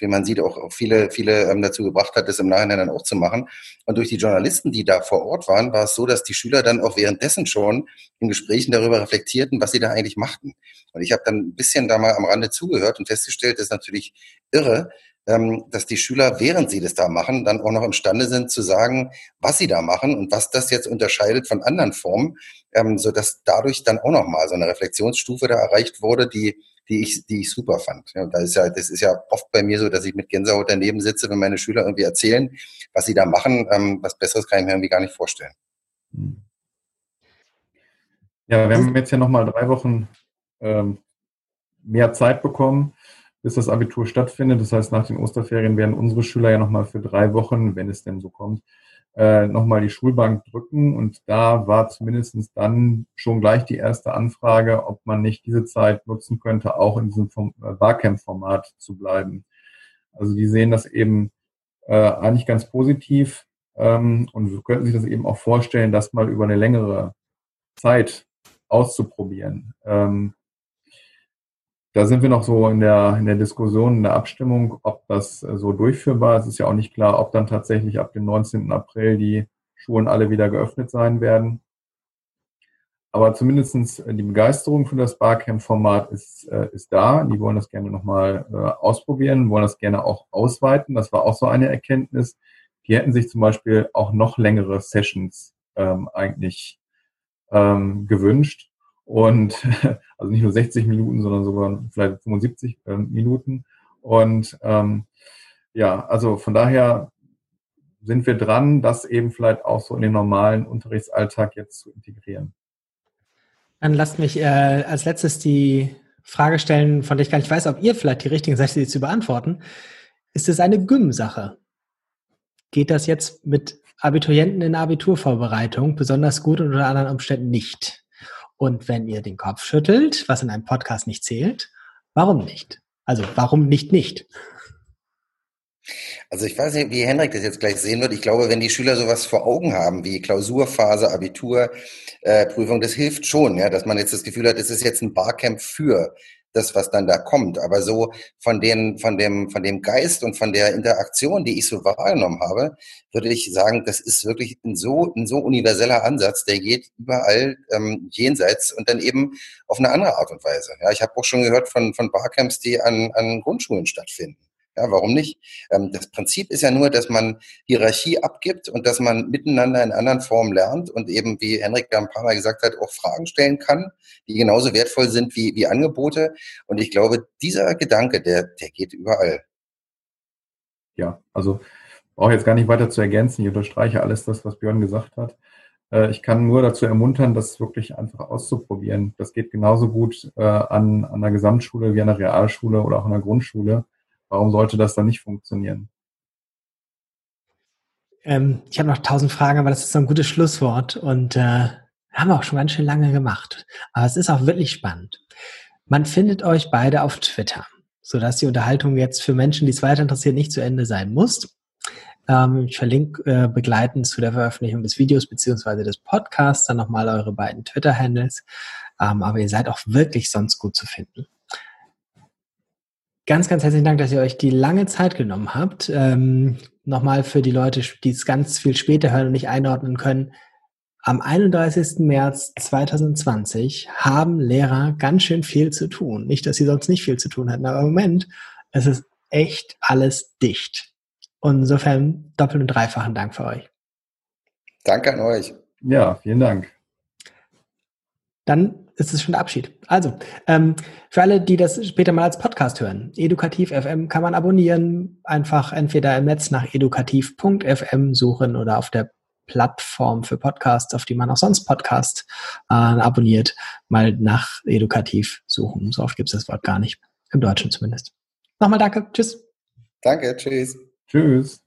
[SPEAKER 3] wie man sieht, auch, auch viele, viele ähm, dazu gebracht hat, das im Nachhinein dann auch zu machen. Und durch die Journalisten, die da vor Ort waren, war es so, dass die Schüler dann auch währenddessen schon in Gesprächen darüber reflektierten, was sie da eigentlich machten. Und ich habe dann ein bisschen da mal am Rande zugehört und festgestellt, das ist natürlich irre, ähm, dass die Schüler, während sie das da machen, dann auch noch imstande sind zu sagen, was sie da machen und was das jetzt unterscheidet von anderen Formen, ähm, so dass dadurch dann auch noch mal so eine Reflexionsstufe da erreicht wurde, die die ich, die ich super fand. Ja, da ist ja, das ist ja oft bei mir so, dass ich mit Gänsehaut daneben sitze, wenn meine Schüler irgendwie erzählen, was sie da machen. Ähm, was Besseres kann ich mir irgendwie gar nicht vorstellen.
[SPEAKER 2] Ja, wir haben jetzt ja noch mal drei Wochen ähm, mehr Zeit bekommen bis das Abitur stattfindet. Das heißt, nach den Osterferien werden unsere Schüler ja nochmal für drei Wochen, wenn es denn so kommt, äh, nochmal die Schulbank drücken. Und da war zumindest dann schon gleich die erste Anfrage, ob man nicht diese Zeit nutzen könnte, auch in diesem äh, Barcamp-Format zu bleiben. Also die sehen das eben äh, eigentlich ganz positiv ähm, und könnten sich das eben auch vorstellen, das mal über eine längere Zeit auszuprobieren. Ähm, da sind wir noch so in der, in der Diskussion, in der Abstimmung, ob das äh, so durchführbar ist. Es ist ja auch nicht klar, ob dann tatsächlich ab dem 19. April die Schulen alle wieder geöffnet sein werden. Aber zumindestens äh, die Begeisterung für das Barcamp-Format ist, äh, ist da. Die wollen das gerne nochmal ausprobieren, wollen das gerne auch ausweiten. Das war auch so eine Erkenntnis. Die hätten sich zum Beispiel auch noch längere Sessions ähm, eigentlich ähm, gewünscht. Und also nicht nur 60 Minuten, sondern sogar vielleicht 75 äh, Minuten. Und ähm, ja, also von daher sind wir dran, das eben vielleicht auch so in den normalen Unterrichtsalltag jetzt zu integrieren.
[SPEAKER 1] Dann lasst mich äh, als letztes die Frage stellen, von der ich gar nicht weiß, ob ihr vielleicht die richtigen seid, sie zu beantworten. Ist es eine Gym-Sache? Geht das jetzt mit Abiturienten in Abiturvorbereitung besonders gut und unter anderen Umständen nicht? Und wenn ihr den Kopf schüttelt, was in einem Podcast nicht zählt, warum nicht? Also warum nicht nicht?
[SPEAKER 3] Also ich weiß nicht, wie Henrik das jetzt gleich sehen wird. Ich glaube, wenn die Schüler sowas vor Augen haben wie Klausurphase, Abitur, äh, Prüfung, das hilft schon, ja, dass man jetzt das Gefühl hat, es ist jetzt ein Barcamp für das, was dann da kommt. Aber so von den, von dem, von dem Geist und von der Interaktion, die ich so wahrgenommen habe, würde ich sagen, das ist wirklich ein so, ein so universeller Ansatz, der geht überall ähm, jenseits und dann eben auf eine andere Art und Weise. Ja, ich habe auch schon gehört von, von Barcamps, die an, an Grundschulen stattfinden. Ja, warum nicht? Ähm, das Prinzip ist ja nur, dass man Hierarchie abgibt und dass man miteinander in anderen Formen lernt und eben, wie Henrik da ein paar Mal gesagt hat, auch Fragen stellen kann, die genauso wertvoll sind wie, wie Angebote. Und ich glaube, dieser Gedanke, der, der geht überall.
[SPEAKER 2] Ja, also brauche jetzt gar nicht weiter zu ergänzen. Ich unterstreiche alles das, was Björn gesagt hat. Äh, ich kann nur dazu ermuntern, das wirklich einfach auszuprobieren. Das geht genauso gut äh, an, an der Gesamtschule wie an der Realschule oder auch an der Grundschule. Warum sollte das dann nicht funktionieren?
[SPEAKER 1] Ähm, ich habe noch tausend Fragen, aber das ist so ein gutes Schlusswort und äh, haben wir auch schon ganz schön lange gemacht. Aber es ist auch wirklich spannend. Man findet euch beide auf Twitter, sodass die Unterhaltung jetzt für Menschen, die es weiter interessiert, nicht zu Ende sein muss. Ähm, ich verlinke äh, begleitend zu der Veröffentlichung des Videos beziehungsweise des Podcasts dann nochmal eure beiden Twitter-Handles. Ähm, aber ihr seid auch wirklich sonst gut zu finden. Ganz, ganz herzlichen Dank, dass ihr euch die lange Zeit genommen habt. Ähm, Nochmal für die Leute, die es ganz viel später hören und nicht einordnen können. Am 31. März 2020 haben Lehrer ganz schön viel zu tun. Nicht, dass sie sonst nicht viel zu tun hätten, aber im Moment, es ist echt alles dicht. Und insofern doppelt und dreifachen Dank für euch.
[SPEAKER 3] Danke an euch.
[SPEAKER 2] Ja, vielen Dank.
[SPEAKER 1] Dann ist es schon der Abschied. Also, ähm, für alle, die das später mal als Podcast hören, Edukativ FM kann man abonnieren. Einfach entweder im Netz nach edukativ.fm suchen oder auf der Plattform für Podcasts, auf die man auch sonst Podcast äh, abonniert, mal nach Edukativ suchen. So oft gibt es das Wort gar nicht. Im Deutschen zumindest. Nochmal danke. Tschüss.
[SPEAKER 3] Danke. Tschüss.
[SPEAKER 2] Tschüss.